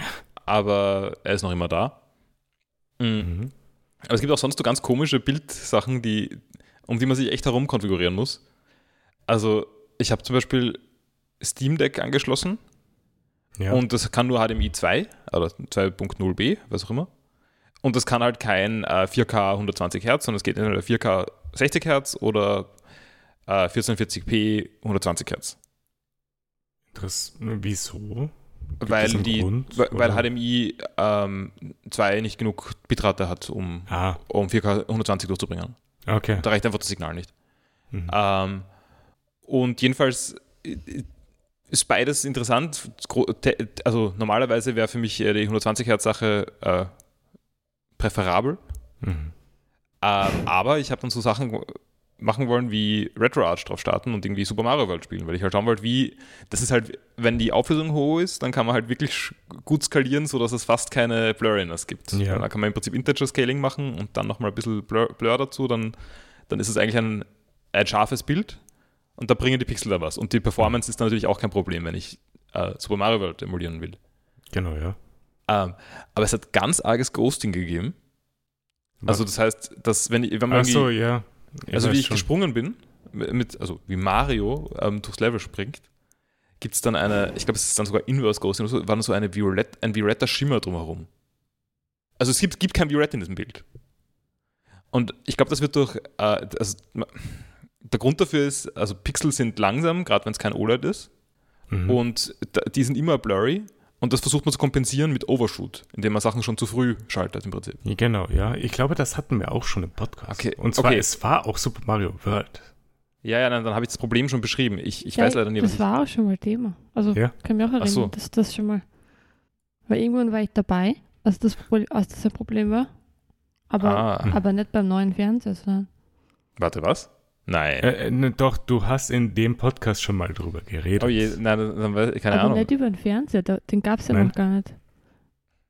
Aber er ist noch immer da. Mhm. mhm. Aber es gibt auch sonst so ganz komische Bildsachen, die, um die man sich echt herum konfigurieren muss. Also, ich habe zum Beispiel Steam Deck angeschlossen. Ja. Und das kann nur HDMI 2 oder 2.0b, was auch immer. Und das kann halt kein äh, 4K 120 Hertz, sondern es geht entweder 4K 60 Hertz oder äh, 1440p 120 Hertz. Das, wieso? Gibt weil, die, Grund, weil HDMI ähm, 2 nicht genug Bitrate hat, um, ah. um 4K 120 durchzubringen. Okay. Da reicht einfach das Signal nicht. Mhm. Ähm, und jedenfalls äh, ist beides interessant. Also normalerweise wäre für mich die 120 Hertz Sache äh, präferabel. Mhm. Ähm, aber ich habe dann so Sachen machen wollen wie Retro Arch drauf starten und irgendwie Super Mario World spielen, weil ich halt schauen wollte, wie, das ist halt, wenn die Auflösung hoch ist, dann kann man halt wirklich gut skalieren, sodass es fast keine Blurriness gibt. Ja. Dann kann man im Prinzip Integer Scaling machen und dann nochmal ein bisschen Blur, Blur dazu, dann, dann ist es eigentlich ein, ein scharfes Bild und da bringen die Pixel da was. Und die Performance ist dann natürlich auch kein Problem, wenn ich äh, Super Mario World emulieren will. Genau, ja. Ähm, aber es hat ganz arges Ghosting gegeben. Was? Also das heißt, dass wenn, wenn man Ach so, ja. Also wie ich schon. gesprungen bin, mit, also wie Mario ähm, durchs Level springt, gibt es dann eine, ich glaube, es ist dann sogar Inverse Ghosting, so, war dann so eine Violett, ein violetter Schimmer drumherum. Also es gibt, gibt kein Violett in diesem Bild. Und ich glaube, das wird durch, äh, also, der Grund dafür ist, also Pixel sind langsam, gerade wenn es kein OLED ist. Mhm. Und die sind immer blurry. Und das versucht man zu kompensieren mit Overshoot, indem man Sachen schon zu früh schaltet im Prinzip. Genau, ja. Ich glaube, das hatten wir auch schon im Podcast. Okay. Und zwar, okay. es war auch Super Mario World. Ja, ja, dann, dann habe ich das Problem schon beschrieben. Ich, ich ja, weiß leider nicht, was Das war auch schon mal Thema. Also ja? kann mich auch erinnern, so. dass das schon mal. Weil irgendwann war ich dabei, als das, als das ein Problem war. Aber, ah. aber nicht beim neuen Fernseher, sondern. Warte, was? Nein. Äh, ne, doch, du hast in dem Podcast schon mal drüber geredet. Oh je, nein, dann, dann, keine Aber Ahnung. nicht über den Fernseher, den gab es ja nein. noch gar nicht.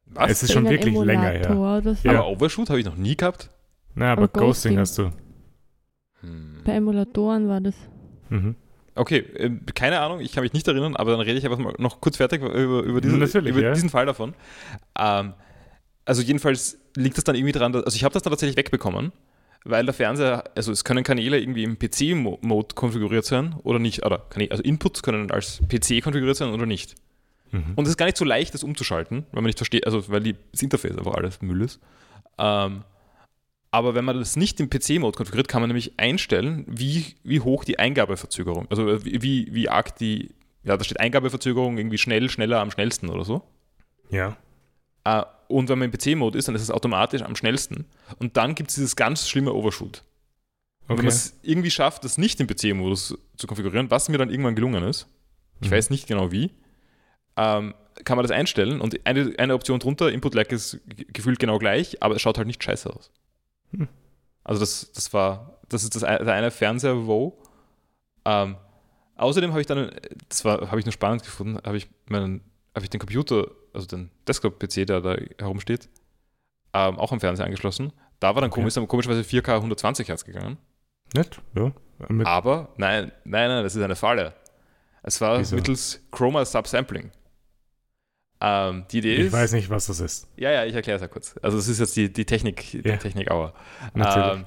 Was? Es ist schon wirklich länger her. So. Ja. Aber Overshoot habe ich noch nie gehabt. Na, aber, aber Ghosting, Ghosting, hast du. Hm. Bei Emulatoren war das. Mhm. Okay, äh, keine Ahnung, ich kann mich nicht erinnern, aber dann rede ich einfach mal noch kurz fertig über, über, diesen, über ja. diesen Fall davon. Ähm, also jedenfalls liegt es dann irgendwie daran, dass, also ich habe das dann tatsächlich wegbekommen weil der Fernseher, also es können Kanäle irgendwie im PC-Mode konfiguriert sein oder nicht, oder also Inputs können als PC konfiguriert sein oder nicht. Mhm. Und es ist gar nicht so leicht, das umzuschalten, weil man nicht versteht, also weil die, das Interface einfach alles Müll ist. Ähm, aber wenn man das nicht im PC-Mode konfiguriert, kann man nämlich einstellen, wie, wie hoch die Eingabeverzögerung, also wie, wie arg die, ja, da steht Eingabeverzögerung irgendwie schnell, schneller am schnellsten oder so. Ja. Äh, und wenn man im PC-Mode ist, dann ist es automatisch am schnellsten. Und dann gibt es dieses ganz schlimme Overshoot. Okay. Wenn man es irgendwie schafft, das nicht im PC-Modus zu konfigurieren, was mir dann irgendwann gelungen ist, ich mhm. weiß nicht genau wie, ähm, kann man das einstellen und eine, eine Option drunter, Input-Lag ist gefühlt genau gleich, aber es schaut halt nicht scheiße aus. Hm. Also das, das war, das ist das, der eine Fernseher, wo. Ähm, außerdem habe ich dann, das war, habe ich nur spannend gefunden, habe ich meinen, habe ich den Computer, also den Desktop-PC, der da herumsteht, ähm, auch am Fernseher angeschlossen. Da war dann okay. komisch, komischerweise 4K 120 Hertz gegangen. Nett, ja. Mit Aber nein, nein, nein, das ist eine Falle. Es war Wieso? mittels Chroma Subsampling. Ähm, die Idee ich ist. weiß nicht, was das ist. Ja, ja, ich erkläre es ja kurz. Also, es ist jetzt die, die Technik, die ja. Technik Auer. Natürlich. Ähm,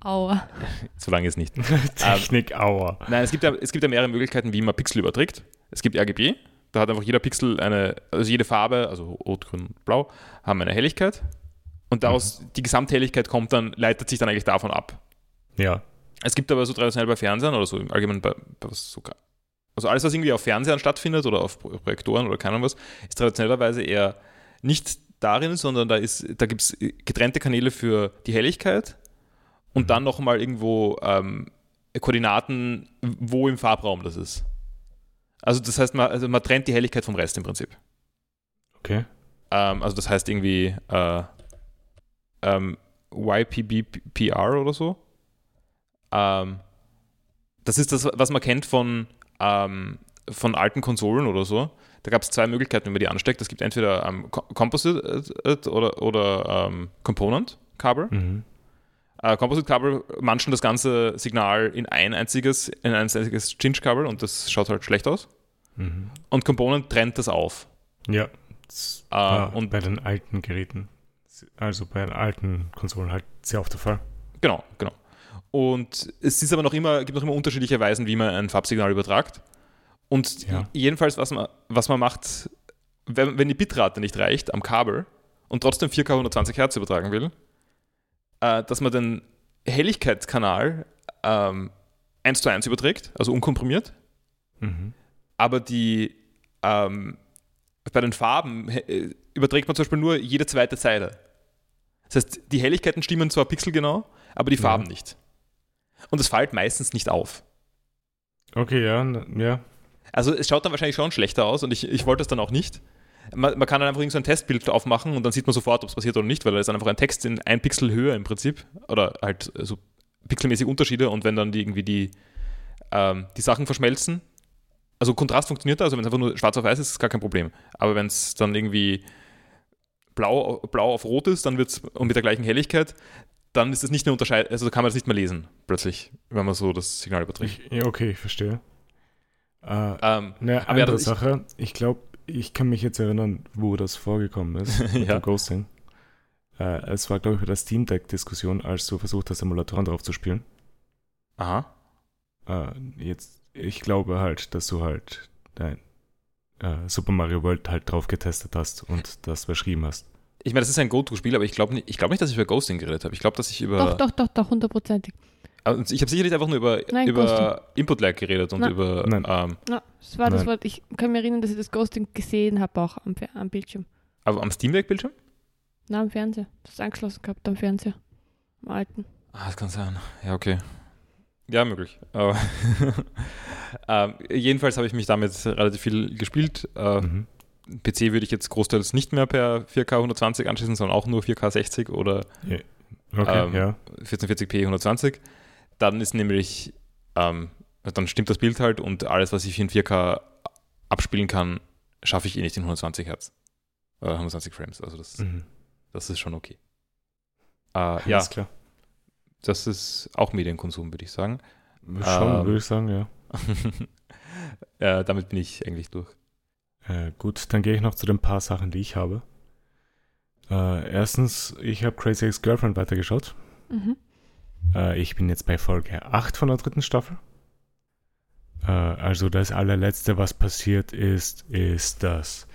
Aua. <laughs> So lange ist nicht. <laughs> Technik Auer. Nein, es gibt, ja, es gibt ja mehrere Möglichkeiten, wie man Pixel überträgt. Es gibt RGB. Da hat einfach jeder Pixel eine, also jede Farbe, also Rot, Grün, Blau, haben eine Helligkeit. Und daraus, mhm. die Gesamthelligkeit kommt dann, leitet sich dann eigentlich davon ab. Ja. Es gibt aber so traditionell bei Fernsehern oder so im Allgemeinen bei, bei sogar also alles, was irgendwie auf Fernsehern stattfindet oder auf Projektoren oder keine Ahnung was, ist traditionellerweise eher nicht darin, sondern da, da gibt es getrennte Kanäle für die Helligkeit und mhm. dann nochmal irgendwo ähm, Koordinaten, wo im Farbraum das ist. Also das heißt, man, also man trennt die Helligkeit vom Rest im Prinzip. Okay. Ähm, also das heißt irgendwie äh, ähm, YPBPR oder so. Ähm, das ist das, was man kennt von ähm, von alten Konsolen oder so. Da gab es zwei Möglichkeiten, wie man die ansteckt. Es gibt entweder ähm, Composite oder, oder ähm, Component-Kabel. Mhm. Äh, Composite-Kabel manchen das ganze Signal in ein einziges, in ein einziges Cinch-Kabel und das schaut halt schlecht aus. Mhm. Und Component trennt das auf. Ja. Das äh, und bei den alten Geräten, also bei den alten Konsolen halt sehr oft der Fall. Genau, genau. Und es ist aber noch immer, gibt noch immer unterschiedliche Weisen, wie man ein Farbsignal übertragt. Und ja. jedenfalls, was man, was man macht, wenn, wenn die Bitrate nicht reicht am Kabel und trotzdem 4K 120 Hertz übertragen will, äh, dass man den Helligkeitskanal ähm, 1 zu 1 überträgt, also unkomprimiert. Mhm. Aber die ähm, bei den Farben äh, überträgt man zum Beispiel nur jede zweite Zeile. Das heißt, die Helligkeiten stimmen zwar pixelgenau, aber die Farben ja. nicht. Und es fällt meistens nicht auf. Okay, ja, ja. Also es schaut dann wahrscheinlich schon schlechter aus und ich, ich wollte es dann auch nicht. Man, man kann dann einfach so ein Testbild aufmachen und dann sieht man sofort, ob es passiert oder nicht, weil da ist dann einfach ein Text in ein Pixel höher im Prinzip oder halt so pixelmäßig Unterschiede und wenn dann die irgendwie die, ähm, die Sachen verschmelzen, also Kontrast funktioniert da, also wenn es einfach nur schwarz auf weiß ist, ist gar kein Problem. Aber wenn es dann irgendwie blau, blau auf rot ist, dann wird es und mit der gleichen Helligkeit, dann ist es nicht mehr unterscheid, also kann man das nicht mehr lesen, plötzlich, wenn man so das Signal überträgt. Ich, ja, okay, ich verstehe. Äh, ähm, eine andere ja, Sache, ich glaube, ich kann mich jetzt erinnern, wo das vorgekommen ist, <laughs> mit ja. dem Ghosting. Äh, es war, glaube ich, bei der Steam Deck-Diskussion, als du versucht hast, Emulatoren drauf zu spielen. Aha. Äh, jetzt, ich glaube halt, dass du halt dein äh, Super Mario World halt drauf getestet hast und das beschrieben hast ich meine, das ist ein Go-To-Spiel, aber ich glaube nicht, glaub nicht, dass ich über Ghosting geredet habe. Ich glaube, dass ich über. Doch, doch, doch, doch, hundertprozentig. Also ich habe sicherlich einfach nur über, über Input-Lag geredet und Nein. über. Nein. Ähm, ja, das war Nein. das Wort. Ich kann mich erinnern, dass ich das Ghosting gesehen habe, auch am, am Bildschirm. Aber am Steam Deck-Bildschirm? Nein, am Fernseher. Das ist angeschlossen gehabt am Fernseher. Am alten. Ah, das kann sein. Ja, okay. Ja, möglich. Aber <laughs> ähm, jedenfalls habe ich mich damit relativ viel gespielt. Äh, mhm. PC würde ich jetzt großteils nicht mehr per 4K 120 anschließen, sondern auch nur 4K 60 oder okay, ähm, ja. 1440p 120. Dann ist nämlich, ähm, dann stimmt das Bild halt und alles, was ich in 4K abspielen kann, schaffe ich eh nicht in 120 Hertz. Äh, 120 Frames. Also das, mhm. das ist schon okay. Äh, ja, klar. Das ist auch Medienkonsum, würde ich sagen. Schon, ähm, würde ich sagen, ja. <laughs> äh, damit bin ich eigentlich durch. Äh, gut, dann gehe ich noch zu den paar Sachen, die ich habe. Äh, erstens, ich habe Crazy Ex-Girlfriend weitergeschaut. Mhm. Äh, ich bin jetzt bei Folge 8 von der dritten Staffel. Äh, also das allerletzte, was passiert ist, ist, dass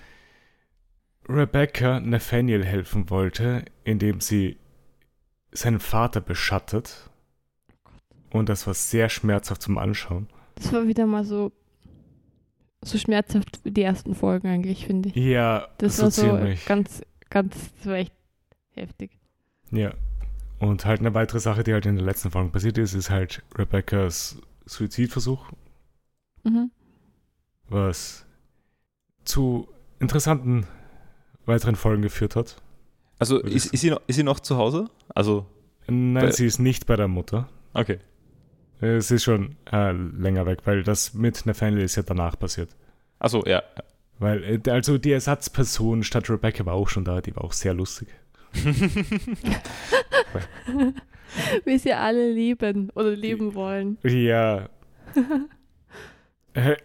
Rebecca Nathaniel helfen wollte, indem sie seinen Vater beschattet. Und das war sehr schmerzhaft zum Anschauen. Das war wieder mal so so schmerzhaft wie die ersten Folgen eigentlich, finde ich. Ja, das so war so ziemlich. ganz, ganz, das war echt heftig. Ja. Und halt eine weitere Sache, die halt in der letzten Folge passiert ist, ist halt Rebecca's Suizidversuch. Mhm. Was zu interessanten weiteren Folgen geführt hat. Also ist, ist, sie noch, ist sie noch zu Hause? Also Nein, sie ist nicht bei der Mutter. Okay. Es ist schon äh, länger weg, weil das mit Nathaniel ist ja danach passiert. Achso, ja. Weil, äh, also die Ersatzperson statt Rebecca war auch schon da, die war auch sehr lustig. <laughs> Wie sie alle lieben oder lieben wollen. Ja.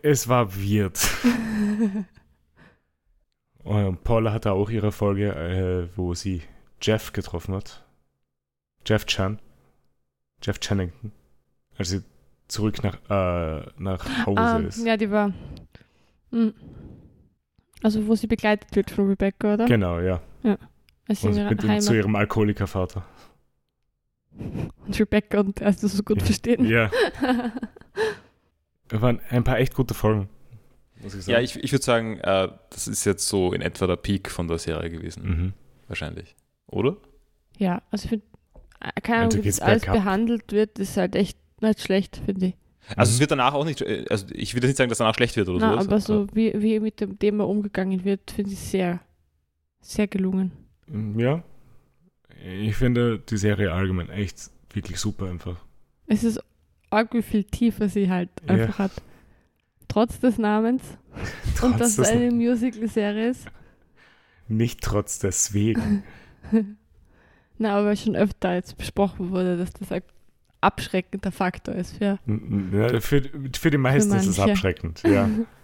Es war weird. <laughs> Und Paula hatte auch ihre Folge, äh, wo sie Jeff getroffen hat. Jeff Chan. Jeff Channington. Als sie zurück nach, äh, nach Hause ah, ist. Ja, die war. Mh. Hm. Also, wo sie begleitet wird von Rebecca, oder? Genau, ja. Ja. Also mit ihm, zu ihrem Alkoholikervater. Und Rebecca und er ist das so gut verstehen. Ja. <laughs> Es waren ein paar echt gute Folgen. Muss ich sagen. Ja, ich, ich würde sagen, äh, das ist jetzt so in etwa der Peak von der Serie gewesen. Mhm. Wahrscheinlich. Oder? Ja, also ich finde, äh, keine Ahnung, wie das alles behandelt wird, ist halt echt nicht schlecht, finde ich. Also mhm. es wird danach auch nicht, äh, also ich will jetzt nicht sagen, dass danach schlecht wird oder so. Aber so wie, wie mit dem Thema umgegangen wird, finde ich sehr, sehr gelungen. Mm, ja. Ich finde die Serie allgemein echt wirklich super einfach. Es ist arg, wie viel tiefer sie halt einfach ja. hat. Trotz des Namens. <laughs> trotz und dass es eine Musical-Serie ist. Nicht trotz deswegen. <laughs> Na, aber schon öfter jetzt besprochen wurde, dass das ein abschreckender Faktor ist für. Ja, für, für die meisten für ist es abschreckend, ja. <laughs>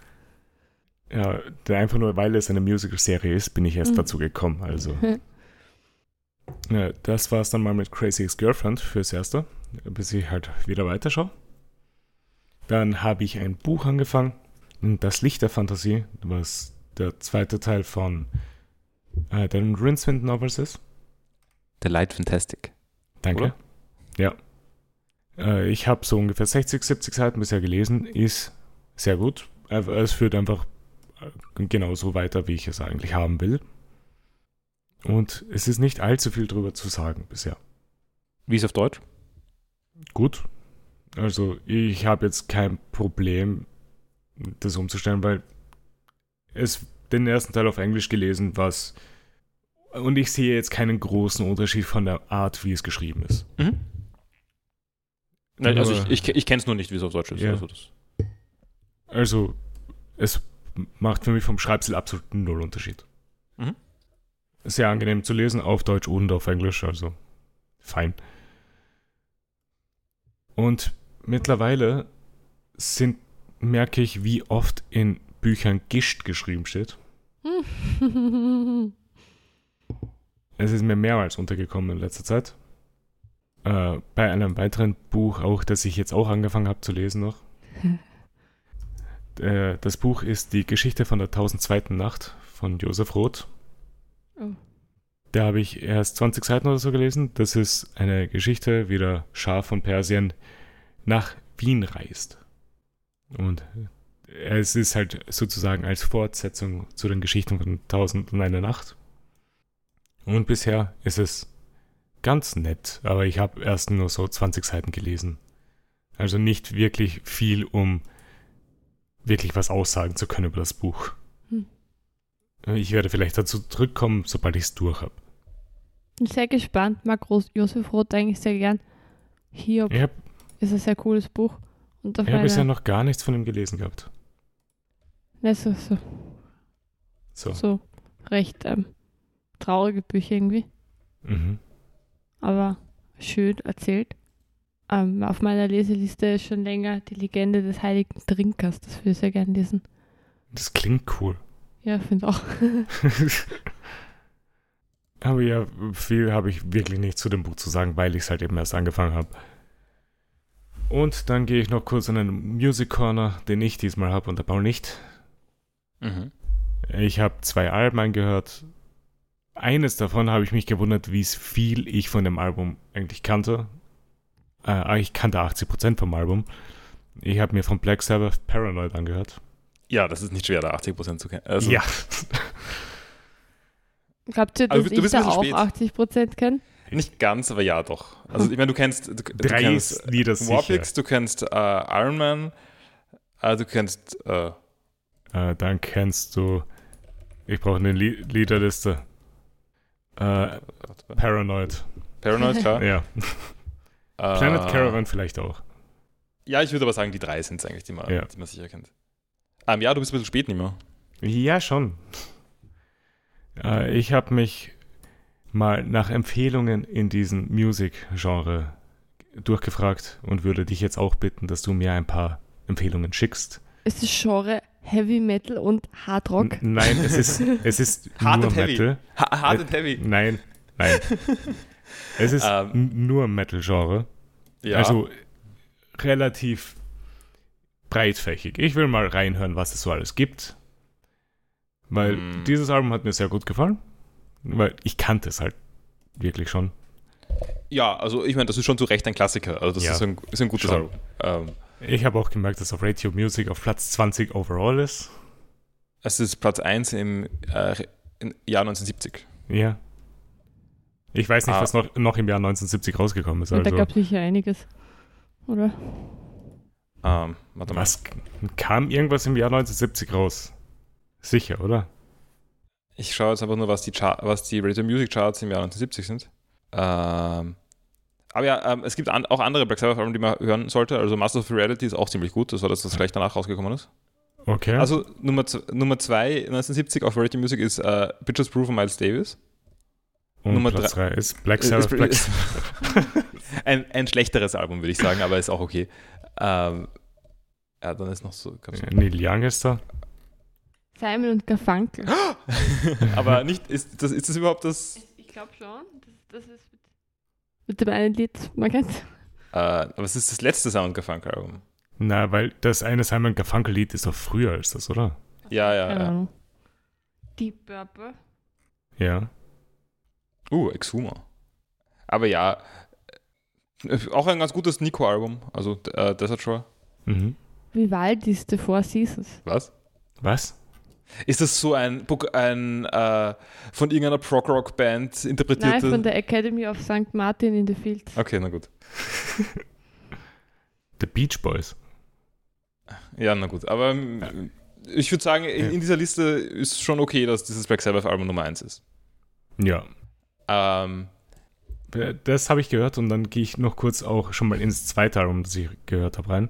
ja, einfach nur, weil es eine Musical-Serie ist, bin ich erst mhm. dazu gekommen. Also. <laughs> ja, das war es dann mal mit Crazy Ex-Girlfriend fürs Erste, bis ich halt wieder weiterschaue. Dann habe ich ein Buch angefangen, Das Licht der Fantasie, was der zweite Teil von äh, den Rincewind Novels ist. The Light Fantastic. Danke. Oder? Ja. Äh, ich habe so ungefähr 60, 70 Seiten bisher gelesen. Ist sehr gut. Es führt einfach genauso weiter, wie ich es eigentlich haben will. Und es ist nicht allzu viel drüber zu sagen bisher. Wie ist es auf Deutsch? Gut. Also ich habe jetzt kein Problem, das umzustellen, weil es den ersten Teil auf Englisch gelesen, was und ich sehe jetzt keinen großen Unterschied von der Art, wie es geschrieben ist. Mhm. Nein, also ich, ich, ich kenne es nur nicht, wie es auf Deutsch ist. Ja. Also, also, es macht für mich vom Schreibstil absolut null Unterschied. Mhm. Sehr angenehm zu lesen, auf Deutsch und auf Englisch, also fein. Und mittlerweile sind, merke ich, wie oft in Büchern Gischt geschrieben steht. <laughs> Es ist mir mehrmals untergekommen in letzter Zeit. Äh, bei einem weiteren Buch auch, das ich jetzt auch angefangen habe zu lesen noch. Äh, das Buch ist Die Geschichte von der 1002. Nacht von Josef Roth. Oh. Da habe ich erst 20 Seiten oder so gelesen. Das ist eine Geschichte, wie der Schah von Persien nach Wien reist. Und es ist halt sozusagen als Fortsetzung zu den Geschichten von 1001 Nacht. Und bisher ist es ganz nett, aber ich habe erst nur so 20 Seiten gelesen. Also nicht wirklich viel, um wirklich was aussagen zu können über das Buch. Hm. Ich werde vielleicht dazu zurückkommen, sobald ich es durch habe. Bin sehr gespannt, mag Josef Roth eigentlich sehr gern. Hiob hab, ist ein sehr cooles Buch. Und ich habe bisher noch gar nichts von ihm gelesen gehabt. Ne, so, so. So. So recht ähm, traurige Bücher irgendwie. Mhm. Aber schön erzählt. Ähm, auf meiner Leseliste ist schon länger die Legende des heiligen Trinkers. Das würde ich sehr gerne lesen. Das klingt cool. Ja, finde auch. <laughs> Aber ja, viel habe ich wirklich nicht zu dem Buch zu sagen, weil ich es halt eben erst angefangen habe. Und dann gehe ich noch kurz in den Music Corner, den ich diesmal habe und der Paul nicht. Mhm. Ich habe zwei Alben angehört, eines davon habe ich mich gewundert, wie viel ich von dem Album eigentlich kannte. Äh, ich kannte 80% vom Album. Ich habe mir von Black Sabbath Paranoid angehört. Ja, das ist nicht schwer, da 80% zu kennen. Also, ja. <laughs> Glaubt ihr, dass also, ich da auch spät. 80% kenne? Nicht ganz, aber ja, doch. Also, ich meine, du kennst. Du, Drei du kennst Lieder Warpix, du kennst äh, Iron Man, äh, du kennst. Äh, äh, dann kennst du. Ich brauche eine Li Liederliste. Äh, Paranoid. Paranoid, klar. <laughs> ja. Äh, Planet Caravan vielleicht auch. Ja, ich würde aber sagen, die drei sind es eigentlich, die man, Ja. die man sicher kennt. Ähm, ja, du bist ein bisschen spät nicht mehr. Ja, schon. Äh, ich habe mich mal nach Empfehlungen in diesem Music-Genre durchgefragt und würde dich jetzt auch bitten, dass du mir ein paar Empfehlungen schickst. Ist das Genre Heavy Metal und Hard Rock? N nein, es ist, es ist <laughs> Hard nur and heavy. Ha hard Äh, and heavy. Nein, nein. <laughs> es ist Ähm. nur Metal-Genre. Ja. Also relativ breitfächig. Ich will mal reinhören, was es so alles gibt. Weil Mm. dieses Album hat mir sehr gut gefallen. Weil ich kannte es halt wirklich schon. ja, also ich meine, das ist schon zu Recht ein Klassiker. Also das Ja. ist, ein, ist ein gutes Schon. Album. Ähm, Ich habe auch gemerkt, dass auf Radio Music auf Platz 20 overall ist. es ist Platz 1 im, äh, im Jahr 1970. Ja. Ich weiß nicht, Ah. was noch, noch im Jahr 1970 rausgekommen ist. Da Also, gab es sicher einiges. Oder? Ähm, warte mal. was kam irgendwas im Jahr 1970 raus? Sicher, oder? Ich schaue jetzt einfach nur, was die, Char was die Radio Music Charts im Jahr 1970 sind. Ähm, aber ja, ähm, es gibt an auch andere Black Sabbath Alben, die man hören sollte. Also Master of Reality ist auch ziemlich gut. Das war das, was gleich danach rausgekommen ist. Okay. Also Nummer, Nummer zwei 1970 auf Radio Music ist äh, Pictures Proof von Miles Davis. Und Nummer Platz 3 ist Black Sabbath. Black <laughs> ein, ein schlechteres Album, würde ich sagen, aber ist auch okay. Ähm, ja, dann ist noch so. Neil Young ist da. Simon und Garfunkel. <gasps> aber nicht, ist das, ist das überhaupt das? Ich glaube schon. Das, ist mit, mit dem einen Lied, man kennt. Äh, aber es ist das letzte Sound Garfunkel Album. Na, weil das eine Simon Garfunkel-Lied ist doch früher als das, oder? Ja, ja, ja. Deep Purple. Ja. Uh, Exhuma. Aber ja, äh, auch ein ganz gutes Nico-Album. Also äh, Desert Shore. Mhm. Vivaldi's The Four Seasons. Was? Was? Ist das so ein, Book- ein äh, von irgendeiner Prog-Rock-Band Nein, interpretierte? von der Academy of St. Martin in the Fields. okay, na gut. <laughs> The Beach Boys. Ja, na gut. Aber ähm, ich würde sagen, in, Ja. in dieser Liste ist schon okay, dass dieses Black Sabbath-Album Nummer 1 ist. Ja. Ähm, Äh, Das habe ich gehört und dann gehe ich noch kurz auch schon mal ins zweite Album, das ich gehört habe, rein.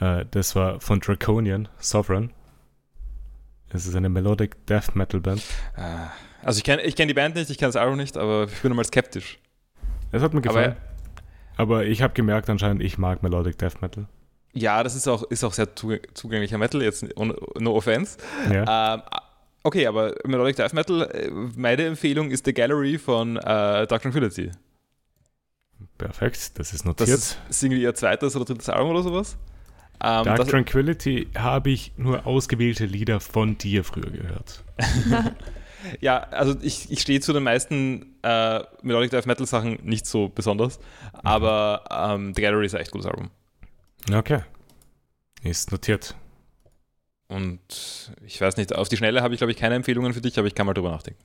Äh, Das war von Draconian, Sovereign. Es ist eine Melodic Death Metal Band. äh, also ich kenne ich kenn die Band nicht, ich kenne das Album nicht, aber ich bin mal skeptisch. Es hat mir Aber- gefallen. Aber, ich habe gemerkt anscheinend, ich mag Melodic Death Metal. Ja, das ist auch, ist auch sehr zu, zugänglicher Metal, jetzt no, no offense. Ja. Ähm, okay, aber Melodic Death Metal, äh, meine Empfehlung ist The Gallery von äh, Dark Tranquility. Perfekt, das ist Das notiert. ist irgendwie ihr zweites oder drittes Album oder sowas. Ähm, Dark das, Tranquility habe ich nur ausgewählte Lieder von dir früher gehört. <laughs> ja, also ich, ich stehe zu den meisten äh, Melodic Death Metal Sachen nicht so besonders, aber ähm, The Gallery ist ein echt gutes Album. Okay. Ist notiert. Und ich weiß nicht, auf die Schnelle habe ich glaube ich keine Empfehlungen für dich, aber ich kann mal drüber nachdenken.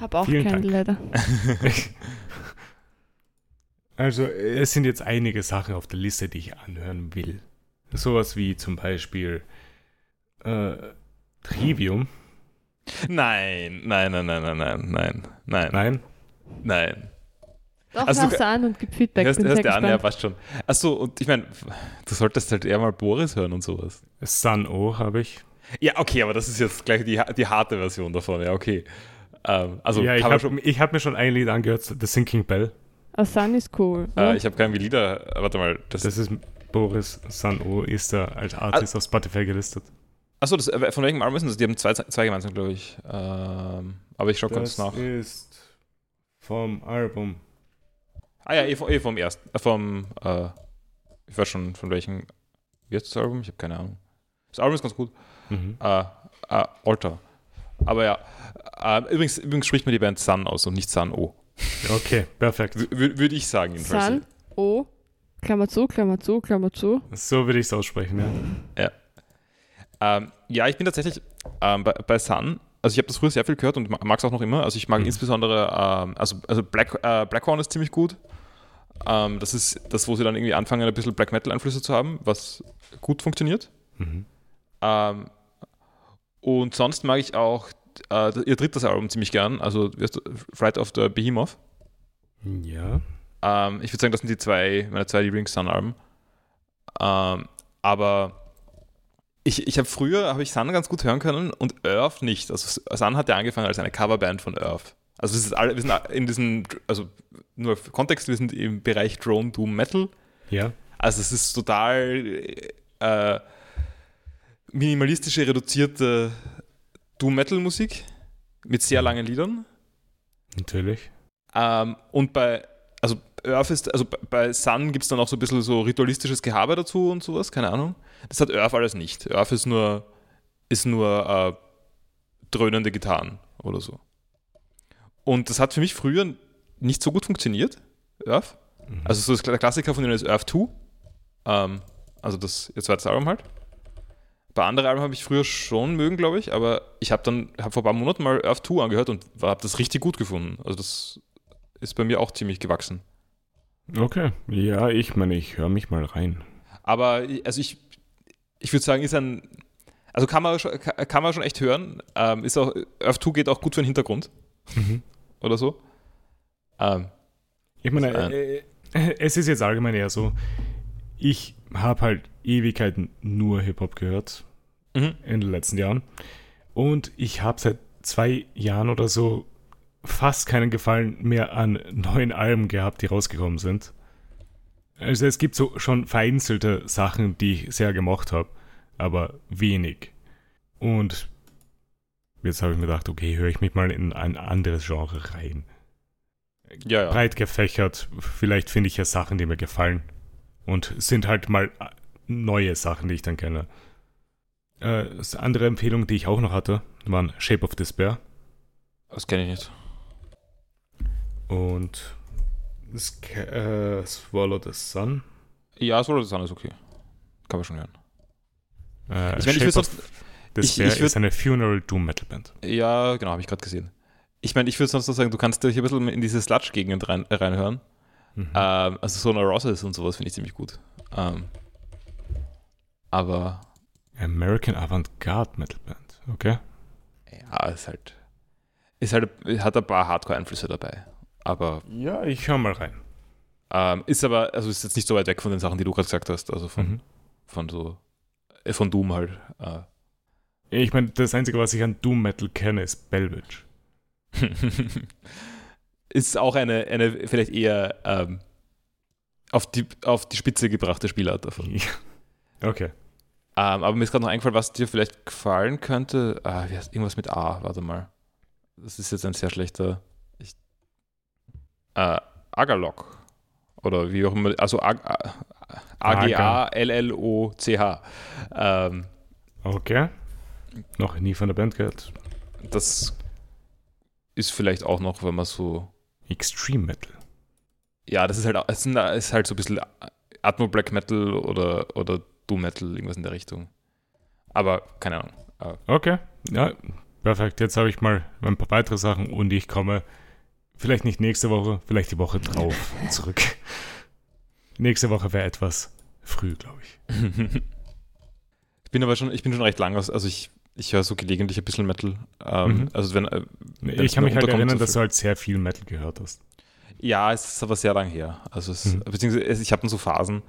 Hab auch Vielen keine Dank. leider. <laughs> Also, es sind jetzt einige Sachen auf der Liste, die ich anhören will. Sowas wie zum Beispiel äh, Trivium. Nein, nein, nein, nein, nein, nein, nein, nein, Nein? Doch, Also du also, an und gib Feedback. Hörst, hörst dir an, ja, passt schon. Achso, und ich meine, du solltest halt eher mal Boris hören und sowas. Sun O habe ich. Ja, okay, aber das ist jetzt gleich die, die harte Version davon, ja, okay. Ähm, also, ja, ich habe schon. hab mir schon ein Lied angehört, The Sinking Bell. A Sun ist cool. Äh, ich habe keine Lieder. Warte mal. Das, Das ist Boris Sun O, ist da als Artist auf Spotify gelistet. achso, das, äh, von welchem Album ist das? Die haben zwei, zwei gemeinsam, glaube ich. Ähm, aber ich schaue kurz nach. ist vom Album. Ah ja, eh, vom- eh vom ersten. Äh, vom. Äh, ich weiß schon, von welchem. Wie heißt das Album? Ich habe keine Ahnung. Das Album ist ganz gut. Mhm. Äh, äh, Alter. Aber ja. Äh, übrigens, übrigens spricht man die Band Sun aus und nicht Sun O. Okay, perfekt. Würde ich sagen, jedenfalls. Sun, O, Klammer zu, Klammer zu, Klammer zu. So würde ich es aussprechen, ja. Ähm, ja, ich bin tatsächlich ähm, bei, bei Sun also ich habe das früher sehr viel gehört und mag es auch noch immer. Also ich mag mhm. insbesondere, ähm, also, also Black, äh, Blackhorn ist ziemlich gut. Ähm, das ist das, wo sie dann irgendwie anfangen, ein bisschen Black Metal-Einflüsse zu haben, was gut funktioniert. Mhm. Ähm, und sonst mag ich auch äh, ihr drittes Album ziemlich gern, also Fright of the Behemoth. Ja. Ähm, ich würde sagen, das sind die zwei, meine zwei Lieblings-Sun-Alben. Ähm, aber ich, ich habe früher, habe ich Sun ganz gut hören können und Earth nicht. Also Sun hat ja angefangen als eine Coverband von Earth. Also es ist alle, wir sind in diesem, also nur für Kontext, wir sind im Bereich Drone Doom Metal. Ja. Also es ist total äh, minimalistische, reduzierte Doom Metal Musik mit sehr langen Liedern. Natürlich. Ähm, und bei, also Earth ist, also bei Sun gibt es dann auch so ein bisschen so ritualistisches Gehabe dazu und sowas, keine Ahnung. Das hat Earth alles nicht. Earth ist nur, ist nur äh, dröhnende Gitarren oder so. Und das hat für mich früher nicht so gut funktioniert, Earth. Mhm. Also so der Klassiker von denen ist Earth 2. Ähm, also das ihr zweites Album halt. Bei anderen Alben habe ich früher schon mögen, glaube ich, aber ich habe dann hab vor ein paar Monaten mal Earth 2 angehört und habe das richtig gut gefunden. Also das ist bei mir auch ziemlich gewachsen. Okay, ja, ich meine, ich höre mich mal rein. Aber also ich, ich würde sagen, ist ein, also kann man, schon, kann man schon echt hören. Ähm, ist auch, Earth 2 geht auch gut für den Hintergrund. Mhm. Oder so. Ähm, ich meine, äh, äh, es ist jetzt allgemein eher so, ich habe halt Ewigkeiten nur Hip-Hop gehört mhm. in den letzten Jahren. Und ich habe seit zwei Jahren oder so fast keinen Gefallen mehr an neuen Alben gehabt, die rausgekommen sind. Also es gibt so schon vereinzelte Sachen, die ich sehr gemocht habe, aber wenig. Und jetzt habe ich mir gedacht, okay, höre ich mich mal in ein anderes Genre rein. Ja, ja. Breit gefächert, vielleicht finde ich ja Sachen, die mir gefallen. Und sind halt mal neue Sachen, die ich dann kenne. Äh, andere Empfehlung, die ich auch noch hatte, waren Shape of Despair. Das kenne ich nicht. Und äh, Swallow the Sun. Ja, Swallow the Sun ist okay. Kann man schon hören. Äh, ich meine, ich würde Despair ich, ich würd, ist eine Funeral Doom Metal Band. Ja, genau, habe ich gerade gesehen. Ich meine, ich würde sonst noch sagen, du kannst dich ein bisschen in diese Sludge-Gegend rein, reinhören. Mhm. Ähm, also so eine Rosses und sowas finde ich ziemlich gut. Ähm, aber. American Avantgarde Metal Band, okay? Ja, ist halt. Ist halt, hat ein paar Hardcore-Einflüsse dabei. Aber. Ja, ich höre mal rein. Ähm, ist aber, also ist jetzt nicht so weit weg von den Sachen, die du gerade gesagt hast. Also von, mhm. von so. Äh, von Doom halt. Äh. Ich meine, das Einzige, was ich an Doom Metal kenne, ist Belvage. <laughs> ist auch eine, eine vielleicht eher ähm, auf, die, auf die Spitze gebrachte Spielart davon. Okay. Ähm, aber mir ist gerade noch eingefallen, was dir vielleicht gefallen könnte. Ah, irgendwas mit A, warte mal. Das ist jetzt ein sehr schlechter. Ich, äh, Agalog. Oder wie auch immer. Also A-G-A-L-L-O-C-H. Ähm, okay. Noch nie von der Band gehört. Das ist vielleicht auch noch, wenn man so. Extreme Metal. Ja, das ist halt, das ist halt so ein bisschen Atmo Black Metal oder, oder Doom Metal, irgendwas in der Richtung. Aber keine Ahnung. Okay, ja, perfekt. Jetzt habe ich mal ein paar weitere Sachen und ich komme vielleicht nicht nächste Woche, vielleicht die Woche drauf <laughs> zurück. nächste Woche wäre etwas früh, glaube ich. <laughs> ich bin aber schon, ich bin schon recht lang, also ich ich höre so gelegentlich ein bisschen Metal. Ähm, mhm. Also wenn, äh, ich kann mich halt erinnern, dass du halt sehr viel Metal gehört hast. Ja, es ist aber sehr lang her. Also es, mhm. beziehungsweise ich habe dann so Phasen.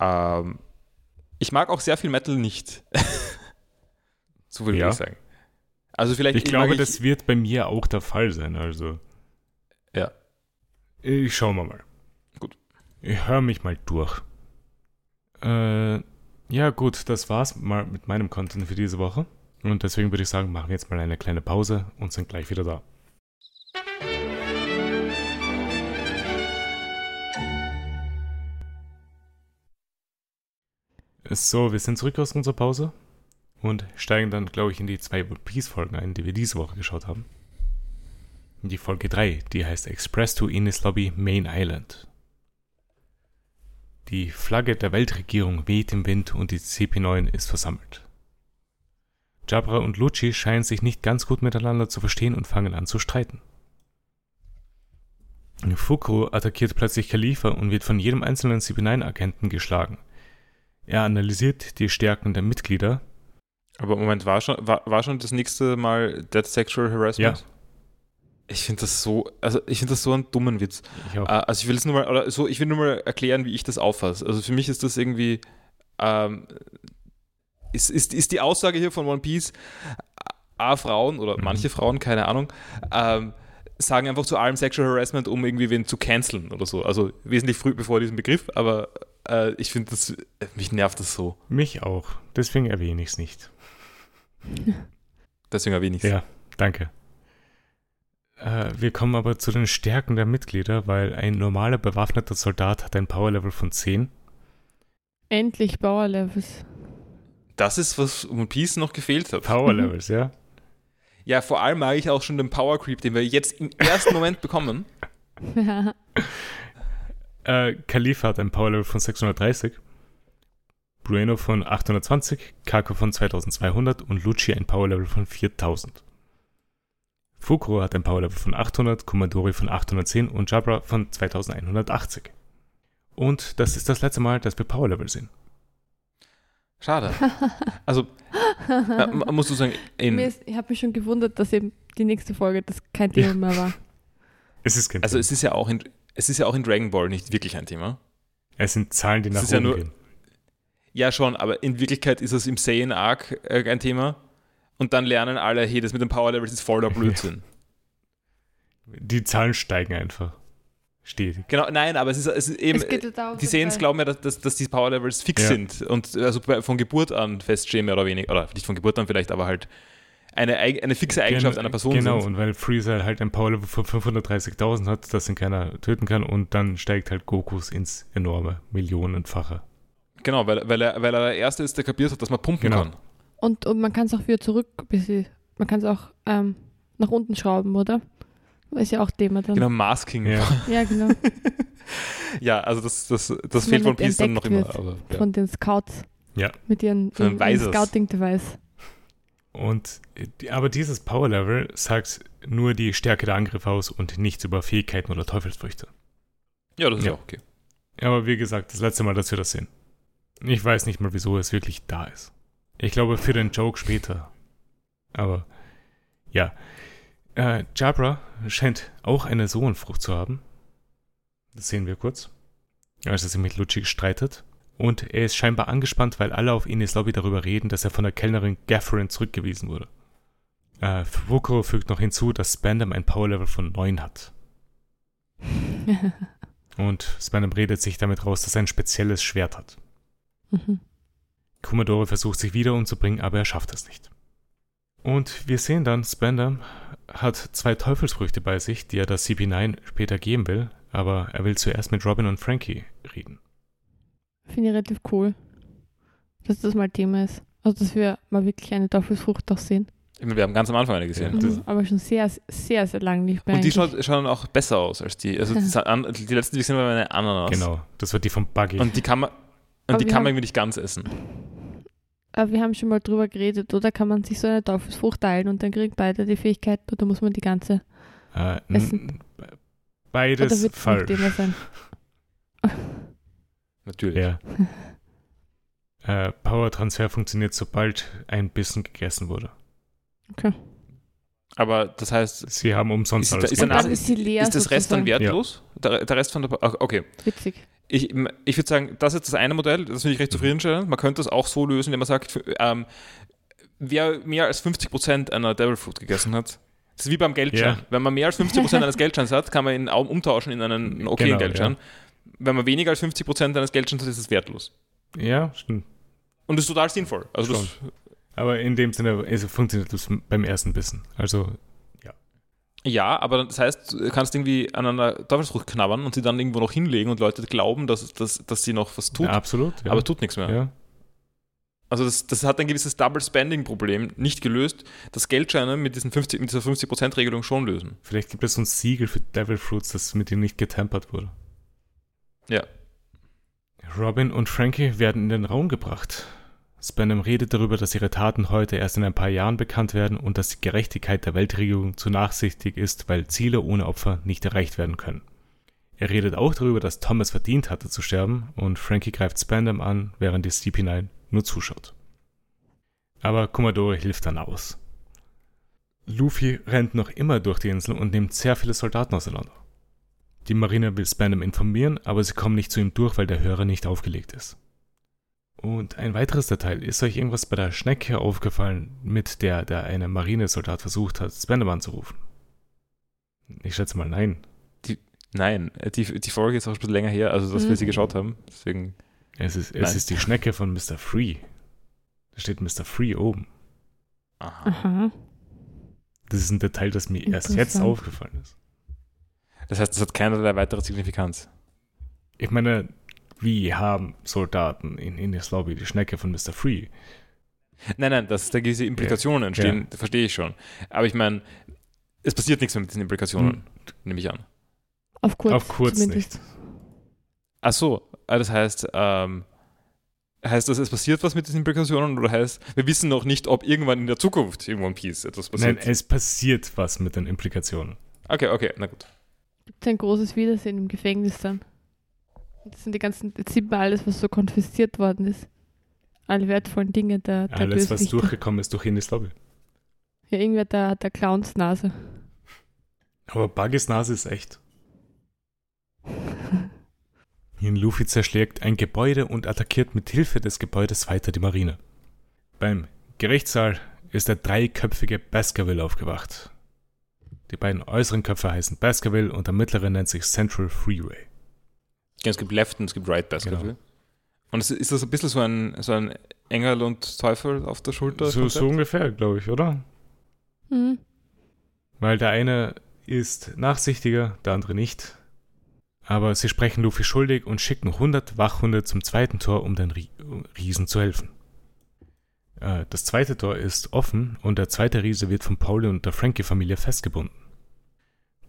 Ähm, ich mag auch sehr viel Metal nicht. <laughs> so will ja. ich sagen. Also vielleicht. Ich glaube, ich, das wird bei mir auch der Fall sein. Also. Ja. Ich schaue mal. Gut. Ich höre mich mal durch. Äh, ja, gut, das war's mal mit meinem Content für diese Woche. Und deswegen würde ich sagen, machen wir jetzt mal eine kleine Pause und sind gleich wieder da. So, wir sind zurück aus unserer Pause und steigen dann, glaube ich, in die zwei One Piece-Folgen ein, die wir diese Woche geschaut haben. In die Folge 3, die heißt Express to Ines Lobby Main Island. Die Flagge der Weltregierung weht im Wind und die CP9 ist versammelt. Jabra und Lucci scheinen sich nicht ganz gut miteinander zu verstehen und fangen an zu streiten. Fukro attackiert plötzlich Khalifa und wird von jedem einzelnen CP9-Agenten geschlagen. Er analysiert die Stärken der Mitglieder. Aber Moment, war schon, war, war schon das nächste Mal Dead Sexual Harassment? Ja. Ich finde das so, also ich finde das so einen dummen Witz. Ich auch. Äh, Also ich will es nur mal, oder so, ich will nur mal erklären, wie ich das auffasse. Also für mich ist das irgendwie, ähm, ist, ist, ist die Aussage hier von One Piece, A, Frauen oder Mhm. manche Frauen, keine Ahnung, ähm, sagen einfach zu allem Sexual Harassment, um irgendwie wen zu canceln oder so. Also wesentlich früh bevor diesen Begriff, aber äh, ich finde das, mich nervt das so. Mich auch. Deswegen erwähne ich es nicht. <laughs> Deswegen erwähne ich es. Ja, danke. Äh, wir kommen aber zu den Stärken der Mitglieder, weil ein normaler bewaffneter Soldat hat ein Powerlevel von 10. Endlich Power-Levels. Das ist, was One Piece noch gefehlt hat. Powerlevels, ja. Ja, vor allem mag ich auch schon den Power Creep, den wir jetzt im ersten Moment bekommen. <laughs> Ja. Äh, Khalifa hat ein Powerlevel von 630. Brueno von 820, Kako von 2200 und Lucci ein Powerlevel von 4000. Fukuro hat ein Powerlevel von 800, Komandori von 810 und Jabra von 2180. Und das ist das letzte Mal, dass wir Powerlevel sehen. Schade. Also, <laughs> man- musst du sagen, in, ist, ich habe mich schon gewundert, dass eben die nächste Folge das kein Thema Ja. mehr war. Es ist kein also es ist ja auch in, es ist ja auch in Dragon Ball nicht wirklich ein Thema. Es sind Zahlen, die Es nach ist ja oben nur- gehen. Ja, schon, aber in Wirklichkeit ist es im Saiyan Arc äh, ein Thema. Und dann lernen alle, hey, das mit den Power Levels ist voller Blödsinn. Die Zahlen steigen einfach. Stetig. genau, nein, aber es ist, es ist eben, es darum, die dass- glauben ja, dass, dass, dass die Power Levels fix Ja. sind und also von Geburt an feststehen, mehr oder weniger. Oder nicht von Geburt an vielleicht, aber halt eine, eine fixe Eigenschaft Gen- einer Person Genau, sind. und weil Freezer halt ein Powerlevel von 530.000 hat, das ihn keiner töten kann, und dann steigt halt Gokus ins enorme, millionenfache. Genau, weil, weil, er, weil er der Erste ist, der kapiert hat, dass man pumpen Genau. kann. Und, und man kann es auch wieder zurück, man kann es auch ähm, nach unten schrauben, oder? Ist ja auch Thema dann. Genau, Masking. Ja. <laughs> Ja, genau. Ja, also das, das, das fehlt One Piece dann noch immer. Aber, ja. Von den Scouts. Ja. Mit ihren, Von ihren. Scouting-Device. Und, aber dieses Powerlevel sagt nur die Stärke der Angriffe aus und nichts über Fähigkeiten oder Teufelsfrüchte. ja, das ist Ja. auch okay. Aber wie gesagt, das letzte Mal, dass wir das sehen. Ich weiß nicht mal, wieso es wirklich da ist. Ich glaube, für den Joke später. Aber, ja. Äh, Jabra scheint auch eine Sohnfrucht zu haben. Das sehen wir kurz. Als er sich mit Lucci streitet. Und er ist scheinbar angespannt, weil alle auf Ines Lobby darüber reden, dass er von der Kellnerin Gafferin zurückgewiesen wurde. Äh, Fukuro fügt noch hinzu, dass Spandam ein Powerlevel von 9 hat. <laughs> Und Spandam redet sich damit raus, dass er ein spezielles Schwert hat. mhm. Commodore versucht sich wieder umzubringen, aber er schafft es nicht. Und wir sehen dann, Spandam hat zwei Teufelsfrüchte bei sich, die er der CP9 später geben will, aber er will zuerst mit Robin und Frankie reden. Finde ich relativ cool, dass das mal Thema ist. Also, dass wir mal wirklich eine Teufelsfrucht auch sehen. Ich meine, wir haben ganz am Anfang eine gesehen. Mhm. Aber schon sehr, sehr, sehr lange nicht mehr. Und die schaut, schauen auch besser aus als die. Also die, letzten, die gesehen haben, waren eine Ananas. Genau, das wird die von Buggy. Und die kann man, und Aber die wir kann man irgendwie nicht ganz essen. Aber wir haben schon mal drüber geredet, oder? Kann man sich so eine Teufelsfrucht teilen und dann kriegen beide die Fähigkeit oder muss man die ganze? äh, Essen. beides falsch. sein? <laughs> Natürlich. Ja. <laughs> äh, Power-Transfer funktioniert, sobald ein Bissen gegessen wurde. Aber das heißt, Sie haben umsonst Ist alles ist danach- ist leer. ist das Rest dann wertlos? Der, der Rest von der. ah, Okay. Witzig. Ich, ich würde sagen, das ist das eine Modell, das finde ich recht zufriedenstellend. Man könnte das auch so lösen, wenn man sagt, ähm, wer mehr als 50% einer Devil Fruit gegessen hat, das ist wie beim Geldschein. Ja. Wenn man mehr als 50% <laughs> eines Geldscheins hat, kann man ihn auch umtauschen in einen okayen Genau, Geldschein. Wenn man weniger als 50% eines Geldscheins hat, ist es wertlos. Ja, stimmt. Und das ist total sinnvoll. Also Aber in dem Sinne also funktioniert das beim ersten Bissen. Also, ja, aber das heißt, du kannst irgendwie an einer Teufelsfrucht knabbern und sie dann irgendwo noch hinlegen und Leute glauben, dass, dass, dass sie noch was tut, ja, absolut. Ja. aber tut nichts mehr. ja. Also das, das hat ein gewisses Double-Spending-Problem nicht gelöst, das Geldscheine mit, diesen 50, mit dieser 50%-Regelung schon lösen. Vielleicht gibt es so ein Siegel für Devil Fruits, das mit ihm nicht getempert wurde. Ja. Robin und Frankie werden in den Raum gebracht. Spandam redet darüber, dass ihre Taten heute erst in ein paar Jahren bekannt werden und dass die Gerechtigkeit der Weltregierung zu nachsichtig ist, weil Ziele ohne Opfer nicht erreicht werden können. Er redet auch darüber, dass Thomas verdient hatte zu sterben und Frankie greift Spandam an, während die CP9 nur zuschaut. Aber Commodore hilft dann aus. Luffy rennt noch immer durch die Insel und nimmt sehr viele Soldaten auseinander. Die Marine will Spandam informieren, aber sie kommen nicht zu ihm durch, weil der Hörer nicht aufgelegt ist. Und ein weiteres Detail, ist euch irgendwas bei der Schnecke aufgefallen, mit der der eine Marinesoldat versucht hat, Spandam anzurufen? Ich schätze mal nein. Die, nein, die, die Folge ist auch ein bisschen länger her, also dass mhm. wir sie geschaut haben. Deswegen. Es ist, es ist die Schnecke von Mr. Free. Da steht Mr. Free oben. Aha. Aha. Das ist ein Detail, das mir erst jetzt aufgefallen ist. Das heißt, das hat keinerlei weitere Signifikanz. Ich meine, wir haben Soldaten in Indies Lobby, die Schnecke von Mr. Free. Nein, nein, dass da diese Implikationen ja, entstehen, ja. verstehe ich schon. Aber ich meine, es passiert nichts mehr mit diesen Implikationen, hm. nehme ich an. Auf kurz, Auf kurz nicht. Ach so, ah, das heißt, ähm, heißt das, es passiert was mit diesen Implikationen oder heißt, wir wissen noch nicht, ob irgendwann in der Zukunft in One Piece etwas passiert? Nein, es passiert was mit den Implikationen. Okay, okay, na gut. Gibt es ein großes Wiedersehen im Gefängnis dann? Das sind die ganzen, jetzt sieht man alles, was so konfisziert worden ist. Alle wertvollen Dinge der, der Alles, was durchgekommen ist durch Ines Lobby. Ja, irgendwer der, der Clowns Nase. Aber Buggys Nase ist echt. In Luffy zerschlägt ein Gebäude und attackiert mit Hilfe des Gebäudes weiter die Marine. Beim Gerichtssaal ist der dreiköpfige Baskerville aufgewacht. Die beiden äußeren Köpfe heißen Baskerville und der mittlere nennt sich Central Freeway. Ja, es gibt Left und es gibt Right Baskerville. Genau. Und ist, ist das ein bisschen so ein, so ein Engel und Teufel auf der Schulter? So, so ungefähr, glaube ich, oder? Mhm. Weil der eine ist nachsichtiger, der andere nicht. Aber sie sprechen Luffy schuldig und schicken 100 Wachhunde zum zweiten Tor, um den Riesen zu helfen. Äh, das zweite Tor ist offen und der zweite Riese wird von Pauli und der Frankie-Familie festgebunden.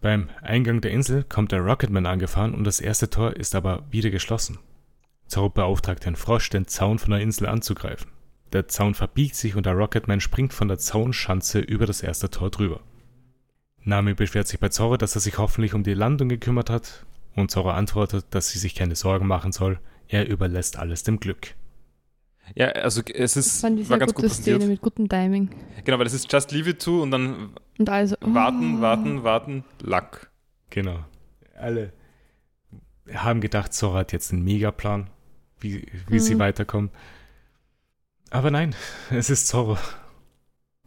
Beim Eingang der Insel kommt der Rocketman angefahren und das erste Tor ist aber wieder geschlossen. Zorro beauftragt den Frosch, den Zaun von der Insel anzugreifen. Der Zaun verbiegt sich und der Rocketman springt von der Zaunschanze über das erste Tor drüber. Nami beschwert sich bei Zorro, dass er sich hoffentlich um die Landung gekümmert hat, und Zorro antwortet, dass sie sich keine Sorgen machen soll, er überlässt alles dem Glück. Ja, also es ist Fand ich war ganz gute gut Szene mit gutem Timing. Genau, weil das ist Just Leave It To und dann und also, oh. warten, warten, warten, Lack. Genau. Alle haben gedacht, Sora hat jetzt einen Megaplan, wie, wie mhm. sie weiterkommen. Aber nein, es ist Zorro.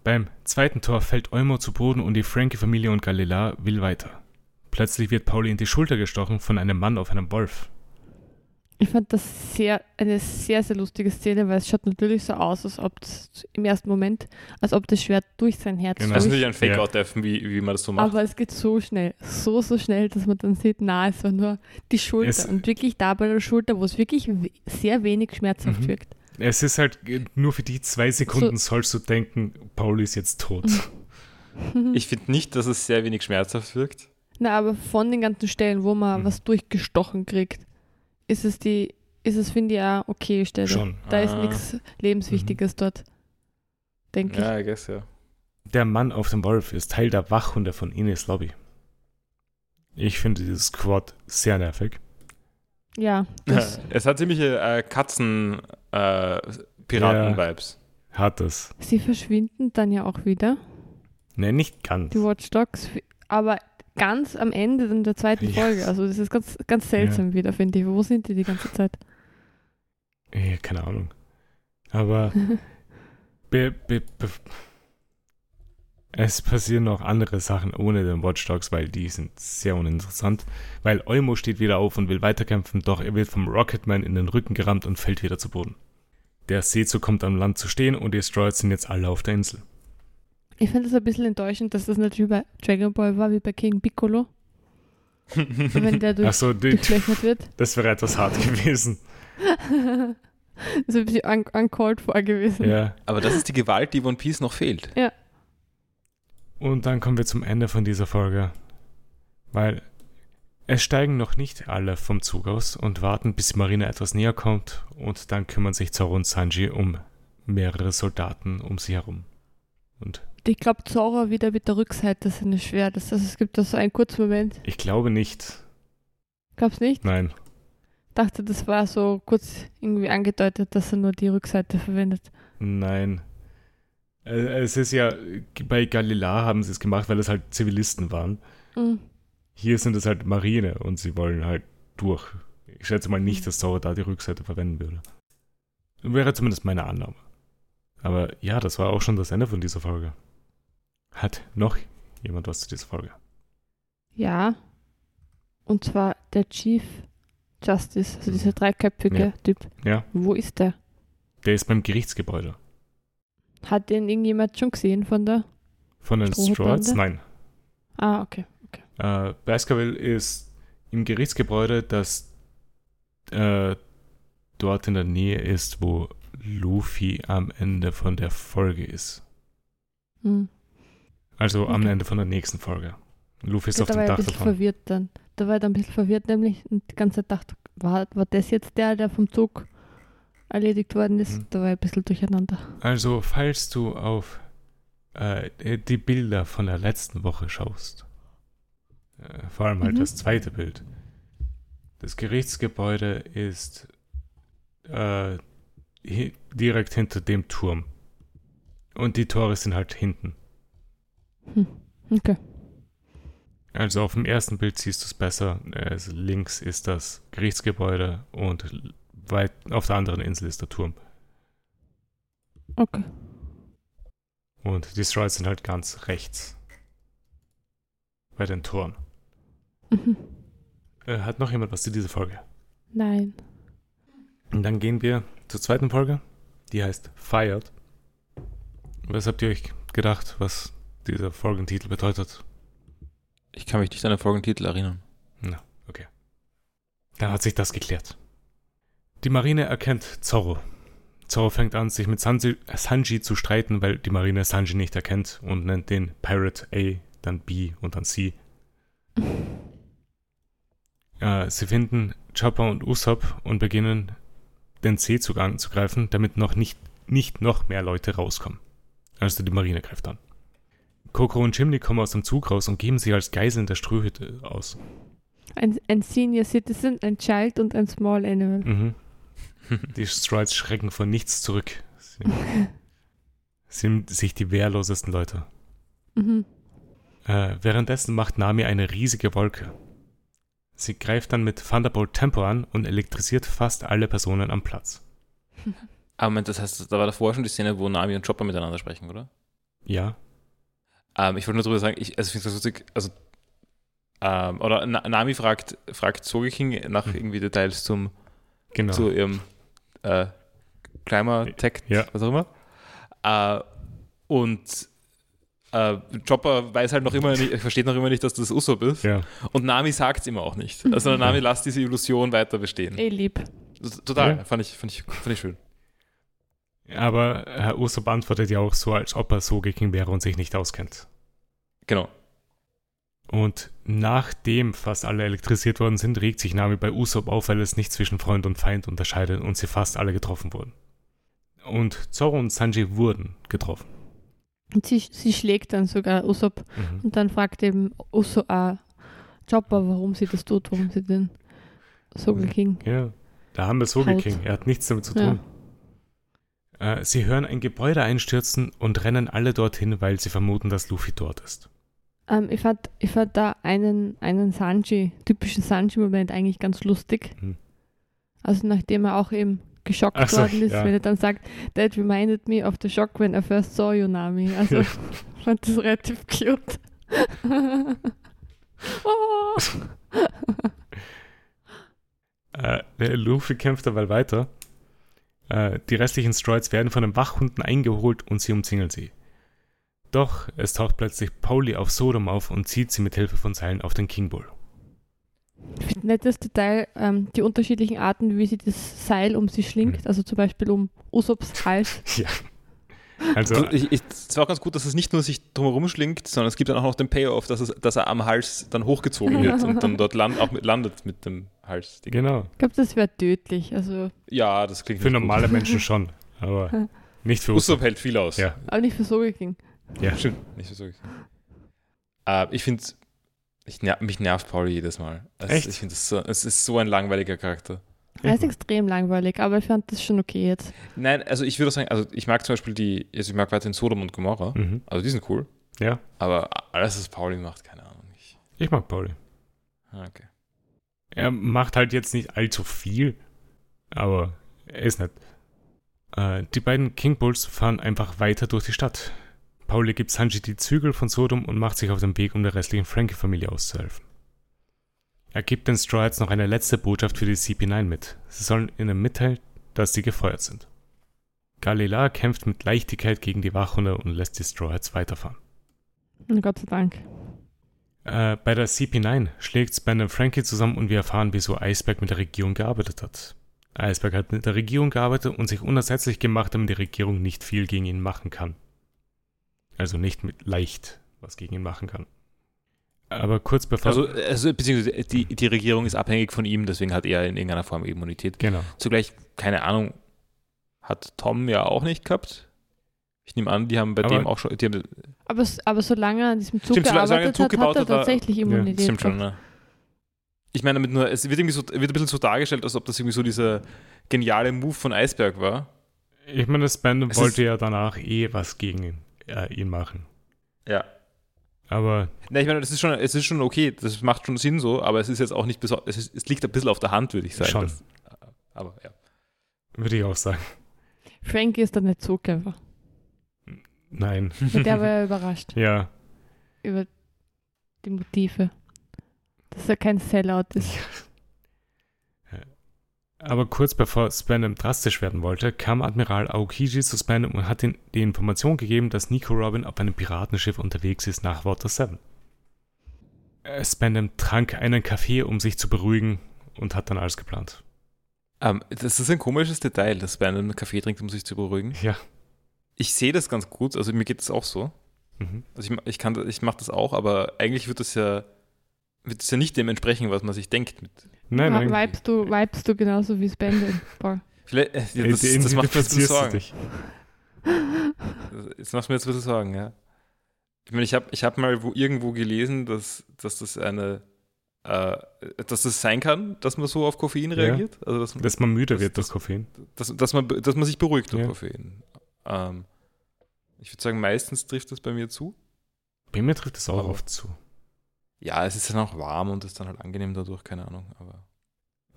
Beim zweiten Tor fällt Olmo zu Boden und die Frankie-Familie und Galila will weiter. Plötzlich wird Pauli in die Schulter gestochen von einem Mann auf einem Wolf. Ich fand das sehr, eine sehr, sehr lustige Szene, weil es schaut natürlich so aus, als ob das im ersten Moment, als ob das Schwert durch sein Herz genau. Das ist natürlich ein Fake-Out, ja. wie, wie man das so macht. Aber es geht so schnell, so, so schnell, dass man dann sieht, na, es war nur die Schulter. Es und wirklich da bei der Schulter, wo es wirklich sehr wenig schmerzhaft mhm. wirkt. Es ist halt, nur für die zwei Sekunden so, sollst du denken, Paul ist jetzt tot. <laughs> <laughs> ich finde nicht, dass es sehr wenig schmerzhaft wirkt. Na, aber von den ganzen Stellen, wo man mhm. was durchgestochen kriegt, ist es die, ist es, finde ich, auch okay Stelle. Schon. Da ah. ist nichts Lebenswichtiges mhm. dort. Denke ich. Ja, I guess, ja. Der Mann auf dem Wolf ist Teil der Wachhunde von Ines Lobby. Ich finde dieses Quad sehr nervig. Ja. <laughs> es hat ziemliche äh, Katzen-Piraten-Vibes. Äh, hat es. Sie verschwinden dann ja auch wieder. Ne, nicht ganz. Die Watchdogs. Aber ganz am Ende in der zweiten ja. Folge. Also das ist ganz, ganz seltsam ja. wieder, finde ich. Wo sind die die ganze Zeit? Ja, keine Ahnung. Aber <laughs> be, be, be, es passieren noch andere Sachen ohne den Watchdogs, weil die sind sehr uninteressant. Weil Olmo steht wieder auf und will weiterkämpfen, doch er wird vom Rocketman in den Rücken gerammt und fällt wieder zu Boden. Der Seezug kommt am Land zu stehen und die Destroyers sind jetzt alle auf der Insel. Ich finde es ein bisschen enttäuschend, dass das natürlich bei Dragon Ball war wie bei King Piccolo. <laughs> wenn der durch, so, durchlöchert wird. Das wäre etwas hart gewesen. <laughs> das ist ein bisschen un uncalled vor gewesen. Ja. Aber das ist die Gewalt, die One Piece noch fehlt. Ja. Und dann kommen wir zum Ende von dieser Folge. Weil es steigen noch nicht alle vom Zug aus und warten, bis die Marine etwas näher kommt und dann kümmern sich Zoro und Sanji um mehrere Soldaten um sie herum. Und ich glaube, Zora wieder mit der Rückseite seines Schwertes. Also es gibt da so einen kurzen Moment. Ich glaube nicht. Glaub's nicht? Nein. Dachte, das war so kurz irgendwie angedeutet, dass er nur die Rückseite verwendet. Nein. Äh, es ist ja, bei Galilea haben sie es gemacht, weil es halt Zivilisten waren. Mhm. Hier sind es halt Marine und sie wollen halt durch. Ich schätze mal nicht, mhm. dass Zora da die Rückseite verwenden würde. Wäre zumindest meine Annahme. Aber ja, das war auch schon das Ende von dieser Folge. Hat noch jemand was zu dieser Folge? Ja. Und zwar der Chief Justice, also dieser dreiköpfige ja. Typ. Ja. Wo ist der? Der ist beim Gerichtsgebäude. Hat den irgendjemand schon gesehen von der? Von den Straws? Nein. Ah, okay. okay. Äh, Baskerville ist im Gerichtsgebäude, das äh, dort in der Nähe ist, wo Luffy am Ende von der Folge ist. Hm. Also okay. am Ende von der nächsten Folge. Luffy ist ja, auf dem Dach davon. verwirrt dann. Da war ich dann ein bisschen verwirrt, nämlich und die ganze Zeit dachte, war, war das jetzt der, der vom Zug erledigt worden ist? Hm. Da war ich ein bisschen durcheinander. Also, falls du auf äh, die Bilder von der letzten Woche schaust, äh, vor allem halt mhm. das zweite Bild, das Gerichtsgebäude ist äh, direkt hinter dem Turm. Und die Tore sind halt hinten. Hm. Okay. Also auf dem ersten Bild siehst du es besser. Also links ist das Gerichtsgebäude und weit auf der anderen Insel ist der Turm. Okay. Und die Strides sind halt ganz rechts. Bei den Toren. Mhm. Äh, hat noch jemand was zu dieser Folge? Nein. Und dann gehen wir zur zweiten Folge. Die heißt Fired. Was habt ihr euch gedacht, was dieser Folgentitel bedeutet? Ich kann mich nicht an den Folgentitel erinnern. Na, okay. Dann hat sich das geklärt. Die Marine erkennt Zorro. Zorro fängt an, sich mit Sanji, Sanji zu streiten, weil die Marine Sanji nicht erkennt und nennt den Pirate A, dann B und dann C. <laughs> äh, sie finden Chopper und Usopp und beginnen den C-Zug anzugreifen, damit noch nicht, nicht noch mehr Leute rauskommen. Also die Marine greift an. Coco und Chimney kommen aus dem Zug raus und geben sich als Geiseln der Ströhütte aus. Ein, ein Senior Citizen, ein Child und ein Small Animal. Mhm. <laughs> Die Strides schrecken vor nichts zurück. Sie <laughs> sind sich die wehrlosesten Leute. Mhm. Äh, währenddessen macht Nami eine riesige Wolke. Sie greift dann mit Thunderbolt Tempo an und elektrisiert fast alle Personen am Platz. <laughs> Aber Moment, das heißt, da war davor schon die Szene, wo Nami und Chopper miteinander sprechen, oder? Ja. Ähm, ich wollte nur darüber sagen, ich, also ich finde das lustig, also ähm, oder Nami fragt, fragt Sogeking nach mhm. irgendwie Details zum genau. zu ihrem äh, Climber Tech, ja. was auch immer. Äh, und äh, Chopper weiß halt noch immer nicht, <laughs> versteht noch immer nicht, dass das Usopp ist. Ja. Und Nami sagt es immer auch nicht. Also Nami <laughs> lässt diese Illusion weiter bestehen. Eh lieb. Total, ja. fand, ich, fand, ich, fand ich schön. Aber Herr Usopp antwortet ja auch so, als ob er so gegen wäre und sich nicht auskennt. Genau. Und nachdem fast alle elektrisiert worden sind, regt sich Nami bei Usopp auf, weil es nicht zwischen Freund und Feind unterscheidet und sie fast alle getroffen wurden. Und Zoro und Sanji wurden getroffen. Und sie, sie schlägt dann sogar Usopp mhm. und dann fragt eben Usopp äh, Chopper, warum sie das tut, warum sie den Soul King. Ja, da haben wir Soul King. Er hat nichts damit zu tun. Ja. Äh, sie hören ein Gebäude einstürzen und rennen alle dorthin, weil sie vermuten, dass Luffy dort ist. Ähm, ich, fand, ich fand da einen, einen Sanji, typischen Sanji-Moment eigentlich ganz lustig. Mhm. Also nachdem er auch eben geschockt so, worden ist, ja. wenn er dann sagt, that reminded me of the shock when I first saw you, Nami. Also ja. ich fand das relativ cute. <laughs> oh. <laughs> äh, Luffy kämpft dabei weiter. Äh, die restlichen Stroids werden von den Wachhunden eingeholt und sie umzingeln sie. Doch es taucht plötzlich Pauli auf Sodom auf und zieht sie mit Hilfe von Seilen auf den King Bull. Ich finde nettes Detail, ähm, die unterschiedlichen Arten, wie sie das Seil um sie schlingt, mhm. also zum Beispiel um Usops Hals. <laughs> ja. Also, ich, ich, es war auch ganz gut, dass es nicht nur sich drumherum schlingt, sondern es gibt dann auch noch den Payoff, dass, es, dass er am Hals dann hochgezogen <laughs> wird und dann dort land, auch mit, landet mit dem Hals. Genau. Ich glaube, das wäre tödlich. Also ja, das klingt Für normale gut. Menschen <laughs> schon, aber <laughs> Nicht für Usopp hält viel aus. Ja. Aber nicht für Sogeking. Ja. Stimmt. Nicht für Sogeking. Äh, ich finde, ich ner mich nervt Pauli jedes Mal. Also Echt? Ich finde, es so, es ist so ein langweiliger Charakter. Er ist extrem langweilig, aber ich fand das schon okay jetzt. Nein, also ich würde sagen, also ich mag zum Beispiel die, also ich mag weiterhin Sodom und Gomorra. Mhm. Also die sind cool. Ja, Aber alles, was Pauli macht, keine Ahnung. Ich, ich mag Pauli. ah, okay. Er macht halt jetzt nicht allzu viel, aber er ist nett. Äh, die beiden King Bulls fahren einfach weiter durch die Stadt. Pauli gibt Sanji die Zügel von Sodom und macht sich auf den Weg, um der restlichen Frankie-Familie auszuhelfen. Er gibt den Straw Hats noch eine letzte Botschaft für die CP9 mit. Sie sollen ihnen mitteilen, dass sie gefeuert sind. Galila kämpft mit Leichtigkeit gegen die Wachhunde und lässt die Straw Hats weiterfahren. Gott sei Dank. Äh, bei der CP9 schlägt Span und Frankie zusammen und wir erfahren, wieso Iceberg mit der Regierung gearbeitet hat. Iceberg hat mit der Regierung gearbeitet und sich unersetzlich gemacht, damit die Regierung nicht viel gegen ihn machen kann. Also nicht mit leicht was gegen ihn machen kann. Aber kurz bevor. Also, also beziehungsweise die, die Regierung ist abhängig von ihm, deswegen hat er in irgendeiner Form Immunität. genau. Zugleich, keine Ahnung, hat Tom ja auch nicht gehabt. Ich nehme an, die haben bei Aber- dem auch schon. Die haben, Aber, aber solange er an diesem Zug Stimmt, gearbeitet Zug hat, gebaut hat er tatsächlich Immunität. stimmt schon, ne? Ich meine damit nur, es wird irgendwie so, wird ein bisschen so dargestellt, als ob das irgendwie so dieser geniale Move von Eisberg war. Ich meine, Span Es wollte ist- ja danach eh was gegen ihn, äh, ihn machen. Ja. Aber Ne, ich meine, das ist schon, es ist schon okay, das macht schon Sinn so, aber es ist jetzt auch nicht besonders, es, ist- es liegt ein bisschen auf der Hand, würde ich sagen. Schon. Das, aber ja. würde ich auch sagen. Frankie ist dann nicht so clever. Nein. Mit der war er <laughs> überrascht Ja. über die Motive. Dass er kein Sellout ist. <laughs> Aber kurz bevor Spanham drastisch werden wollte, kam Admiral Aokiji zu Spanham und hat ihm die Information gegeben, dass Nico Robin auf einem Piratenschiff unterwegs ist nach Water 7. Äh, Spanham trank einen Kaffee, um sich zu beruhigen und hat dann alles geplant. Ähm, das ist ein komisches Detail, dass Span einen Kaffee trinkt, um sich zu beruhigen. Ja. Ich sehe das ganz gut, also mir geht es auch so. Mhm. Also ich, ich, kann, ich mache das auch, aber eigentlich wird das ja, wird das ja nicht dem entsprechen, was man sich denkt. Mit. Nein, nein. Vibest du, vibest du genauso wie Spendel? Voll. Vielleicht, äh, ja, das, das macht mir jetzt ein bisschen Sorgen. dich. Das macht mir jetzt ein bisschen Sorgen, ja. Ich meine, ich habe ich hab mal wo, irgendwo gelesen, dass, dass das eine, äh, dass das sein kann, dass man so auf Koffein Ja. reagiert. Also dass, Dass man müde Das- wird durch das- Koffein. dass, dass, man, dass man sich beruhigt durch Ja. Koffein. Ähm, ich würde sagen, meistens trifft das bei mir zu. Bei mir trifft es auch Aber- oft zu. Ja, es ist dann auch warm und ist dann halt angenehm dadurch, keine Ahnung. Aber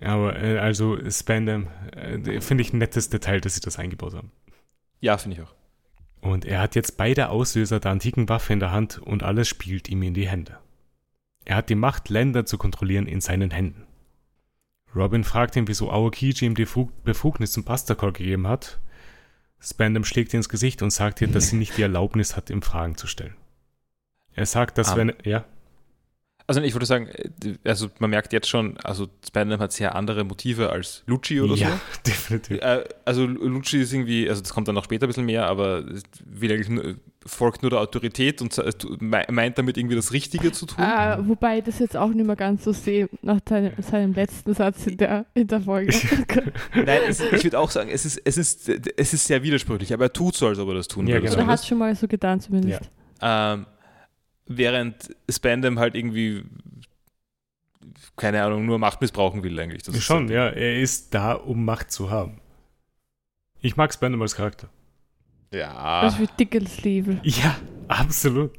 Aber äh, also Spandam, äh, finde ich ein nettes Detail, dass sie das eingebaut haben. ja, finde ich auch. Und er hat jetzt beide Auslöser der antiken Waffe in der Hand und alles spielt ihm in die Hände. Er hat die Macht, Länder zu kontrollieren, in seinen Händen. Robin fragt ihn, wieso Aokiji ihm die Fu- Befugnis zum Pasta-Call gegeben hat. Spandam schlägt ihr ins Gesicht und sagt ihr, dass sie nicht die Erlaubnis hat, ihm Fragen zu stellen. Er sagt, dass Ah. wenn... Ja, Also ich würde sagen, äh, also man merkt jetzt schon, also Spider-Man hat sehr andere Motive als Lucci oder ja so. <laughs> definitiv. Äh, also Lucci ist irgendwie, also das kommt dann noch später ein bisschen mehr, aber will eigentlich nur, folgt nur der Autorität und meint damit irgendwie das Richtige zu tun. Äh, wobei ich das jetzt auch nicht mehr ganz so sehe, nach seinem, seinem letzten Satz in der, in der Folge. <laughs> Nein, es, ich würde auch sagen, es ist, es, ist, es ist sehr widersprüchlich, aber er tut so, als ob er das tun Ja, würde. genau. Oder hat es schon mal so getan zumindest. Ähm, während Spandam halt irgendwie, keine Ahnung, nur Macht missbrauchen will eigentlich. Das Schon, ja, er ist da, um Macht zu haben. Ich mag Spandam als Charakter. Ja. Das ist wie Dickels Liebe. Ja, absolut.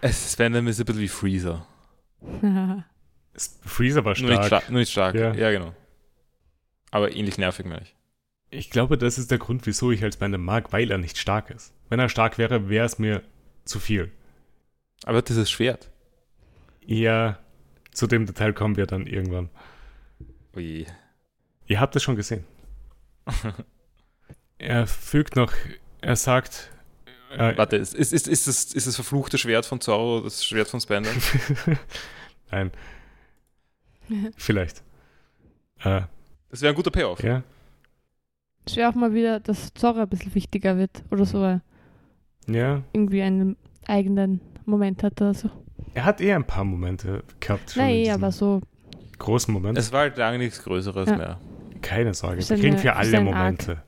Es, Spandam ist ein bisschen wie Freezer. <laughs> Freezer war Nur nicht, stark. stark, nur nicht stark. Ja. Ja. genau. Aber ähnlich nervig, meine ich. Ich glaube, das ist der Grund, wieso ich als Spandam mag, weil er nicht stark ist. Wenn er stark wäre, wäre es mir zu viel. Aber dieses Schwert. Ja, zu dem Detail kommen wir dann irgendwann. Ui. Ihr habt es schon gesehen. <laughs> Er fügt noch, er sagt, äh, Warte, ist, ist, ist, ist, das, ist das verfluchte Schwert von Zorro das Schwert von Spandam? <laughs> nein, <laughs> vielleicht. Äh, Das wäre ein guter Payoff. ja, Es wäre auch mal wieder, dass Zora ein bisschen wichtiger wird oder so ja. irgendwie einen eigenen Moment hat oder so. Er hat eh ein paar Momente gehabt. Nein, diesem aber so Großen Moment. Es war halt lange nichts Größeres Ja. mehr. Keine Sorge, wir kriegen für alle Momente.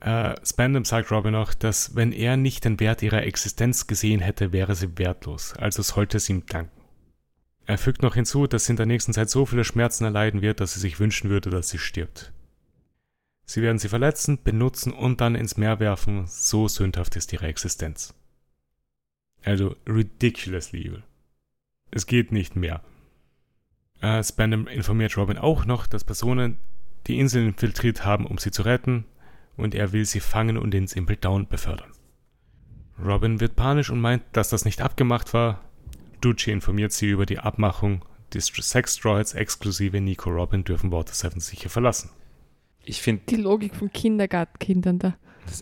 Äh, Spandam sagt Robin auch, dass wenn er nicht den Wert ihrer Existenz gesehen hätte, wäre sie wertlos, also sollte sie ihm danken. Er fügt noch hinzu, dass sie in der nächsten Zeit so viele Schmerzen erleiden wird, dass sie sich wünschen würde, dass sie stirbt. Sie werden sie verletzen, benutzen und dann ins Meer werfen, so sündhaft ist ihre Existenz. Also ridiculously evil. Es geht nicht mehr. Äh, Spandam informiert Robin auch noch, dass Personen die Insel infiltriert haben, um sie zu retten, und er will sie fangen und ins Impel Down befördern. Robin wird panisch und meint, dass das nicht abgemacht war. Ducci informiert sie über die Abmachung. Die Sex-Droids exklusive Nico Robin dürfen Water 7 sicher verlassen. Ich finde. Die Logik von Kindergartenkindern da.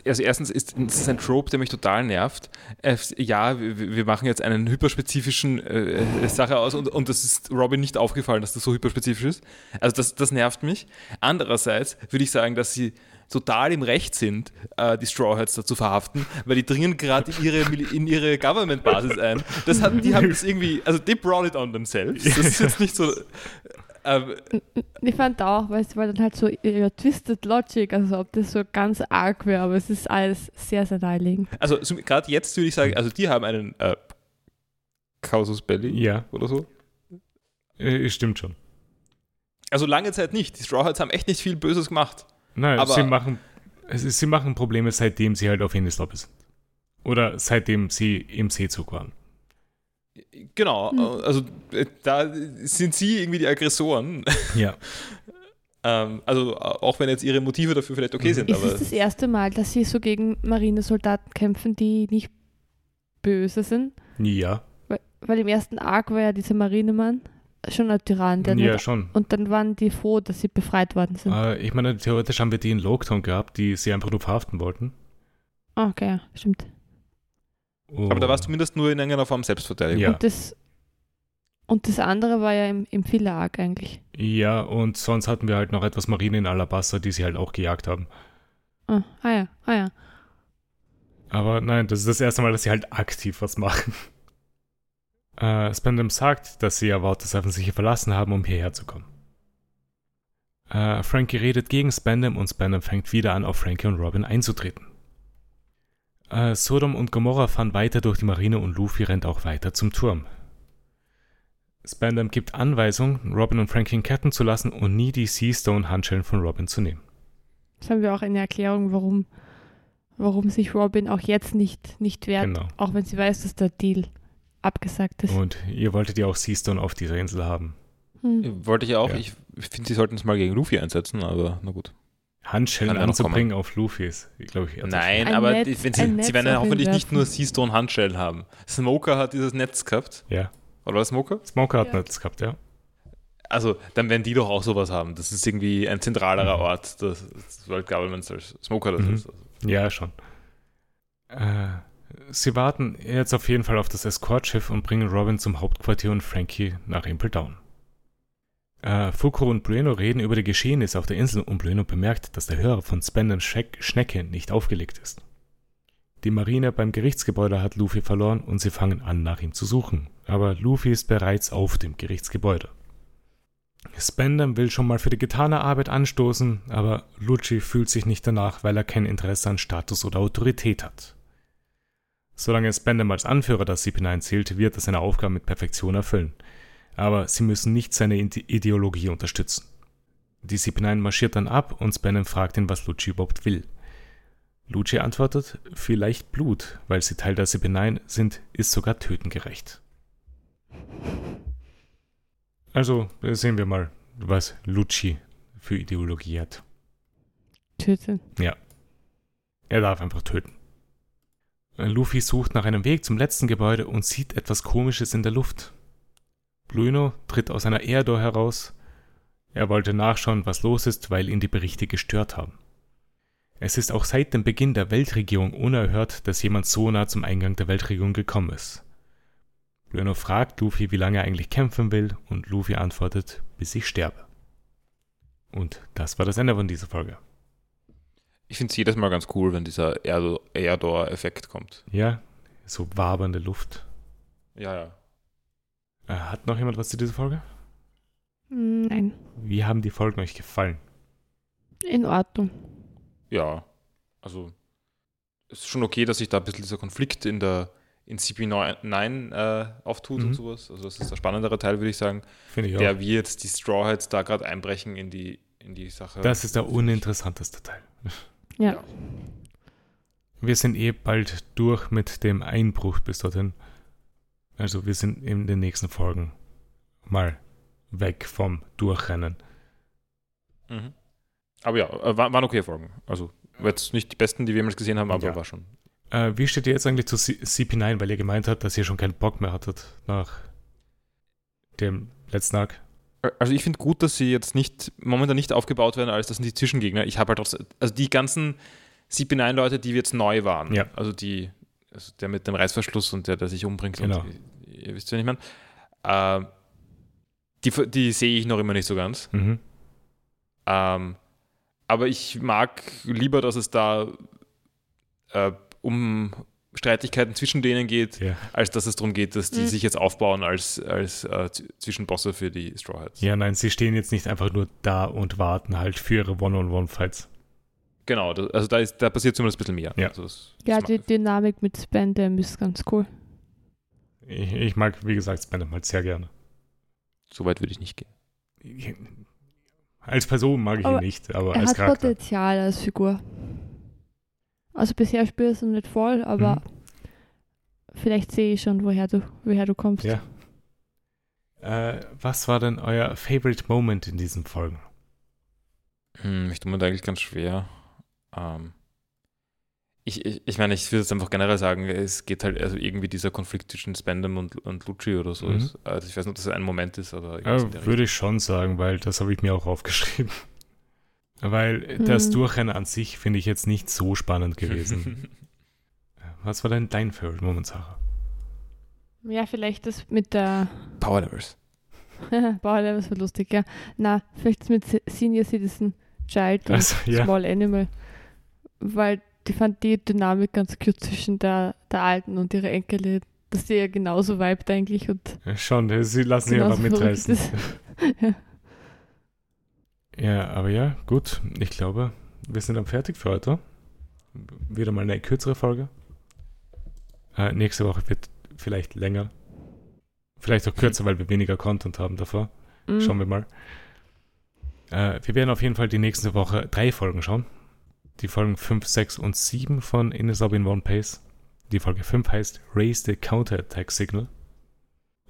Also erstens ist es ein Trope, der mich total nervt. Äh, ja, wir machen jetzt einen hyperspezifischen äh, äh, Sache aus und, und das ist Robin nicht aufgefallen, dass das so hyperspezifisch ist. Also das, das nervt mich. Andererseits würde ich sagen, dass sie total im Recht sind, äh, die Straw Hats da zu verhaften, weil die dringen gerade in ihre, in ihre Government-Basis ein. Das hat, die haben das irgendwie, also they brought it on themselves. Das ist jetzt nicht so. Ähm, ich fand auch, weil es war dann halt so ja, Twisted Logic, also ob das so ganz arg wäre, aber es ist alles sehr, sehr naheliegend. Also so, gerade jetzt würde ich sagen, also die haben einen äh, Causus Belli ja. oder so. Äh, stimmt schon. Also lange Zeit nicht. Die Straw Hats haben echt nicht viel Böses gemacht. Nein, aber sie machen, sie machen Probleme, seitdem sie halt auf Indisloppe sind. Oder seitdem sie im Seezug waren. Genau, hm. also äh, da sind sie irgendwie die Aggressoren. Ja. <laughs> ähm, also auch wenn jetzt ihre Motive dafür vielleicht okay mhm. sind. Ist aber es das erste Mal, dass sie so gegen Marinesoldaten kämpfen, die nicht böse sind? Ja. Weil, weil im ersten Arc war ja dieser Marinemann schon ein Tyrann. Der ja, nicht, schon. Und dann waren die froh, dass sie befreit worden sind. Äh, ich meine, theoretisch haben wir die in Lockdown gehabt, die sie einfach nur verhaften wollten. Ah, okay, ja, stimmt. Oh. Aber da war es zumindest nur in irgendeiner Form Selbstverteidigung. Ja. Und, das, und das andere war ja im, im Arc eigentlich. Ja, und sonst hatten wir halt noch etwas Marine in Alabasta, die sie halt auch gejagt haben. Ah, ah ja, ah ja. Aber nein, das ist das erste Mal, dass sie halt aktiv was machen. <laughs> Äh, Spandam sagt, dass sie ja Water Seven sicher verlassen haben, um hierher zu kommen. Äh, Frankie redet gegen Spandam und Spandam fängt wieder an, auf Frankie und Robin einzutreten. Äh, Sodom und Gomorra fahren weiter durch die Marine und Luffy rennt auch weiter zum Turm. Spandam gibt Anweisung, Robin und Frankie in Ketten zu lassen und nie die Seastone-Handschellen von Robin zu nehmen. Das haben wir auch eine Erklärung, warum, warum sich Robin auch jetzt nicht, nicht wehrt, genau. auch wenn sie weiß, dass der Deal abgesagt ist. Und ihr wolltet ja auch Seastone auf dieser Insel haben. Hm. Wollte ich auch. Ja. Ich finde, sie sollten es mal gegen Luffy einsetzen, aber na gut. Handschellen anzubringen auf Luffys, glaube ich. Nein, aber Netz, die, sie, sie, werden ja hoffentlich nicht nur Seastone Handschellen haben. Smoker hat dieses Netz gehabt. Ja. Oder war Smoker? Smoker hat ja. Netz gehabt, ja. Also, dann werden die doch auch sowas haben. Das ist irgendwie ein zentralerer mhm. Ort des World Governments als Smoker das mhm. ist. Also. Ja, schon. Äh, sie warten jetzt auf jeden Fall auf das Escortschiff und bringen Robin zum Hauptquartier und Frankie nach Impel Down. Äh, Foucault und Bueno reden über die Geschehnisse auf der Insel und Bueno bemerkt, dass der Hörer von Spandams Schnecke nicht aufgelegt ist. Die Marine beim Gerichtsgebäude hat Luffy verloren und sie fangen an, nach ihm zu suchen. Aber Luffy ist bereits auf dem Gerichtsgebäude. Spandam will schon mal für die getane Arbeit anstoßen, aber Lucci fühlt sich nicht danach, weil er kein Interesse an Status oder Autorität hat. Solange Spandam als Anführer das CP9 zählt, wird er seine Aufgabe mit Perfektion erfüllen aber sie müssen nicht seine Ideologie unterstützen. Die CP9 marschiert dann ab und Spannon fragt ihn, was Lucci überhaupt will. Lucci antwortet, vielleicht Blut, weil sie Teil der CP9 sind, ist sogar tötengerecht. Also sehen wir mal, was Lucci für Ideologie hat. Töten. Ja. Er darf einfach töten. Luffy sucht nach einem Weg zum letzten Gebäude und sieht etwas Komisches in der Luft. Bruno tritt aus einer Erdor heraus. Er wollte nachschauen, was los ist, weil ihn die Berichte gestört haben. Es ist auch seit dem Beginn der Weltregierung unerhört, dass jemand so nah zum Eingang der Weltregierung gekommen ist. Bruno fragt Luffy, wie lange er eigentlich kämpfen will, und Luffy antwortet, bis ich sterbe. Und das war das Ende von dieser Folge. Ich finde es jedes Mal ganz cool, wenn dieser Erdor-Effekt kommt. Ja, so wabernde Luft. Ja, ja. Äh, hat noch jemand was zu dieser Folge? Nein. Wie haben die Folgen euch gefallen? In Ordnung. Ja. Also es ist schon okay, dass sich da ein bisschen dieser Konflikt in der in CP9 äh, auftut mhm. und sowas. Also das ist der spannendere Teil, würde ich sagen. Finde ich der auch. wie jetzt die Straw Hats da gerade einbrechen in die, in die Sache. Das ist der uninteressanteste Teil. Ja. ja. Wir sind eh bald durch mit dem Einbruch bis dorthin. Also wir sind in den nächsten Folgen mal weg vom Durchrennen. Mhm. Aber ja, äh, waren okay Folgen. Also jetzt nicht die besten, die wir jemals gesehen haben, aber ja. war schon. Äh, wie steht ihr jetzt eigentlich zu C CP9, weil ihr gemeint habt, dass ihr schon keinen Bock mehr hattet nach dem letzten Arc? Also ich finde gut, dass sie jetzt nicht momentan nicht aufgebaut werden, als das sind die Zwischengegner. Ich habe halt auch, also die ganzen CP9-Leute, die jetzt neu waren, ja. also die, also der mit dem Reißverschluss und der, der sich umbringt, genau. und, ihr wisst ja nicht mehr, äh, die, die sehe ich noch immer nicht so ganz. Mhm. Ähm, aber ich mag lieber, dass es da äh, um Streitigkeiten zwischen denen geht, ja. als dass es darum geht, dass die mhm. sich jetzt aufbauen als, als äh, Zwischenbosse für die Straw Hats. Ja, nein, sie stehen jetzt nicht einfach nur da und warten halt für ihre One-on-One-Fights. Genau, das, also da, ist, da passiert zumindest ein bisschen mehr. Ja, also das, ja die Dynamik mit Spandam ist ganz cool. Ich, ich mag, wie gesagt, Spandam halt sehr gerne. So weit würde ich nicht gehen. Als Person mag ich aber ihn nicht, aber er als hat Charakter. Potenzial als Figur. Also bisher spürst du nicht voll, aber mhm. vielleicht sehe ich schon, woher du, woher du kommst. Ja. Äh, was war denn euer Favorite Moment in diesen Folgen? Hm, ich tue mir da eigentlich ganz schwer. Ähm, ich, ich, ich meine, ich würde jetzt einfach generell sagen, es geht halt also irgendwie dieser Konflikt zwischen Spandam und, und Lucci oder so. Mhm. Ist. Also ich weiß nicht, ob das ein Moment ist, aber. Ja, würde ich schon sagen, weil das habe ich mir auch aufgeschrieben. <laughs> Weil mhm. das Durchrennen an sich finde ich jetzt nicht so spannend gewesen. <laughs> Was war denn dein Favorite Moment, Sarah? Ja, vielleicht das mit der. Power Levels. <laughs> Power Levels war lustig, ja. Na, vielleicht das mit Senior Citizen Child und also, ja. Small Animal. Weil die fand die Dynamik ganz cute zwischen der, der Alten und ihrer Enkelin, dass sie ja genauso vibet eigentlich. Und ja, schon, sie lassen sich einfach mitreißen. <laughs> ja. Ja, aber ja, gut. Ich glaube, wir sind dann fertig für heute. Wieder mal eine kürzere Folge. Äh, nächste Woche wird vielleicht länger. Vielleicht auch kürzer, weil wir weniger Content haben davor. Mhm. Schauen wir mal. Äh, wir werden auf jeden Fall die nächste Woche drei Folgen schauen. Die Folgen 5, 6 und 7 von In a Sub in One Pace. Die Folge 5 heißt Raise the Counter-Attack Signal.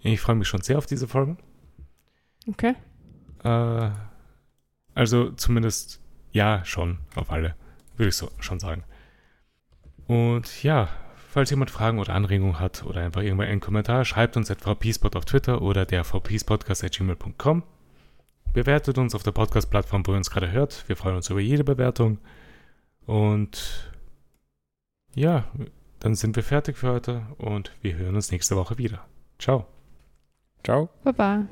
Ich freue mich schon sehr auf diese Folgen. Okay. Äh, also zumindest ja, schon auf alle, würde ich so schon sagen. Und ja, falls jemand Fragen oder Anregungen hat oder einfach irgendwann einen Kommentar, schreibt uns at vpspot auf Twitter oder der vpspodcast.gmail.com. Bewertet uns auf der Podcast-Plattform, wo ihr uns gerade hört. Wir freuen uns über jede Bewertung. Und ja, dann sind wir fertig für heute und wir hören uns nächste Woche wieder. Ciao. Ciao. Baba.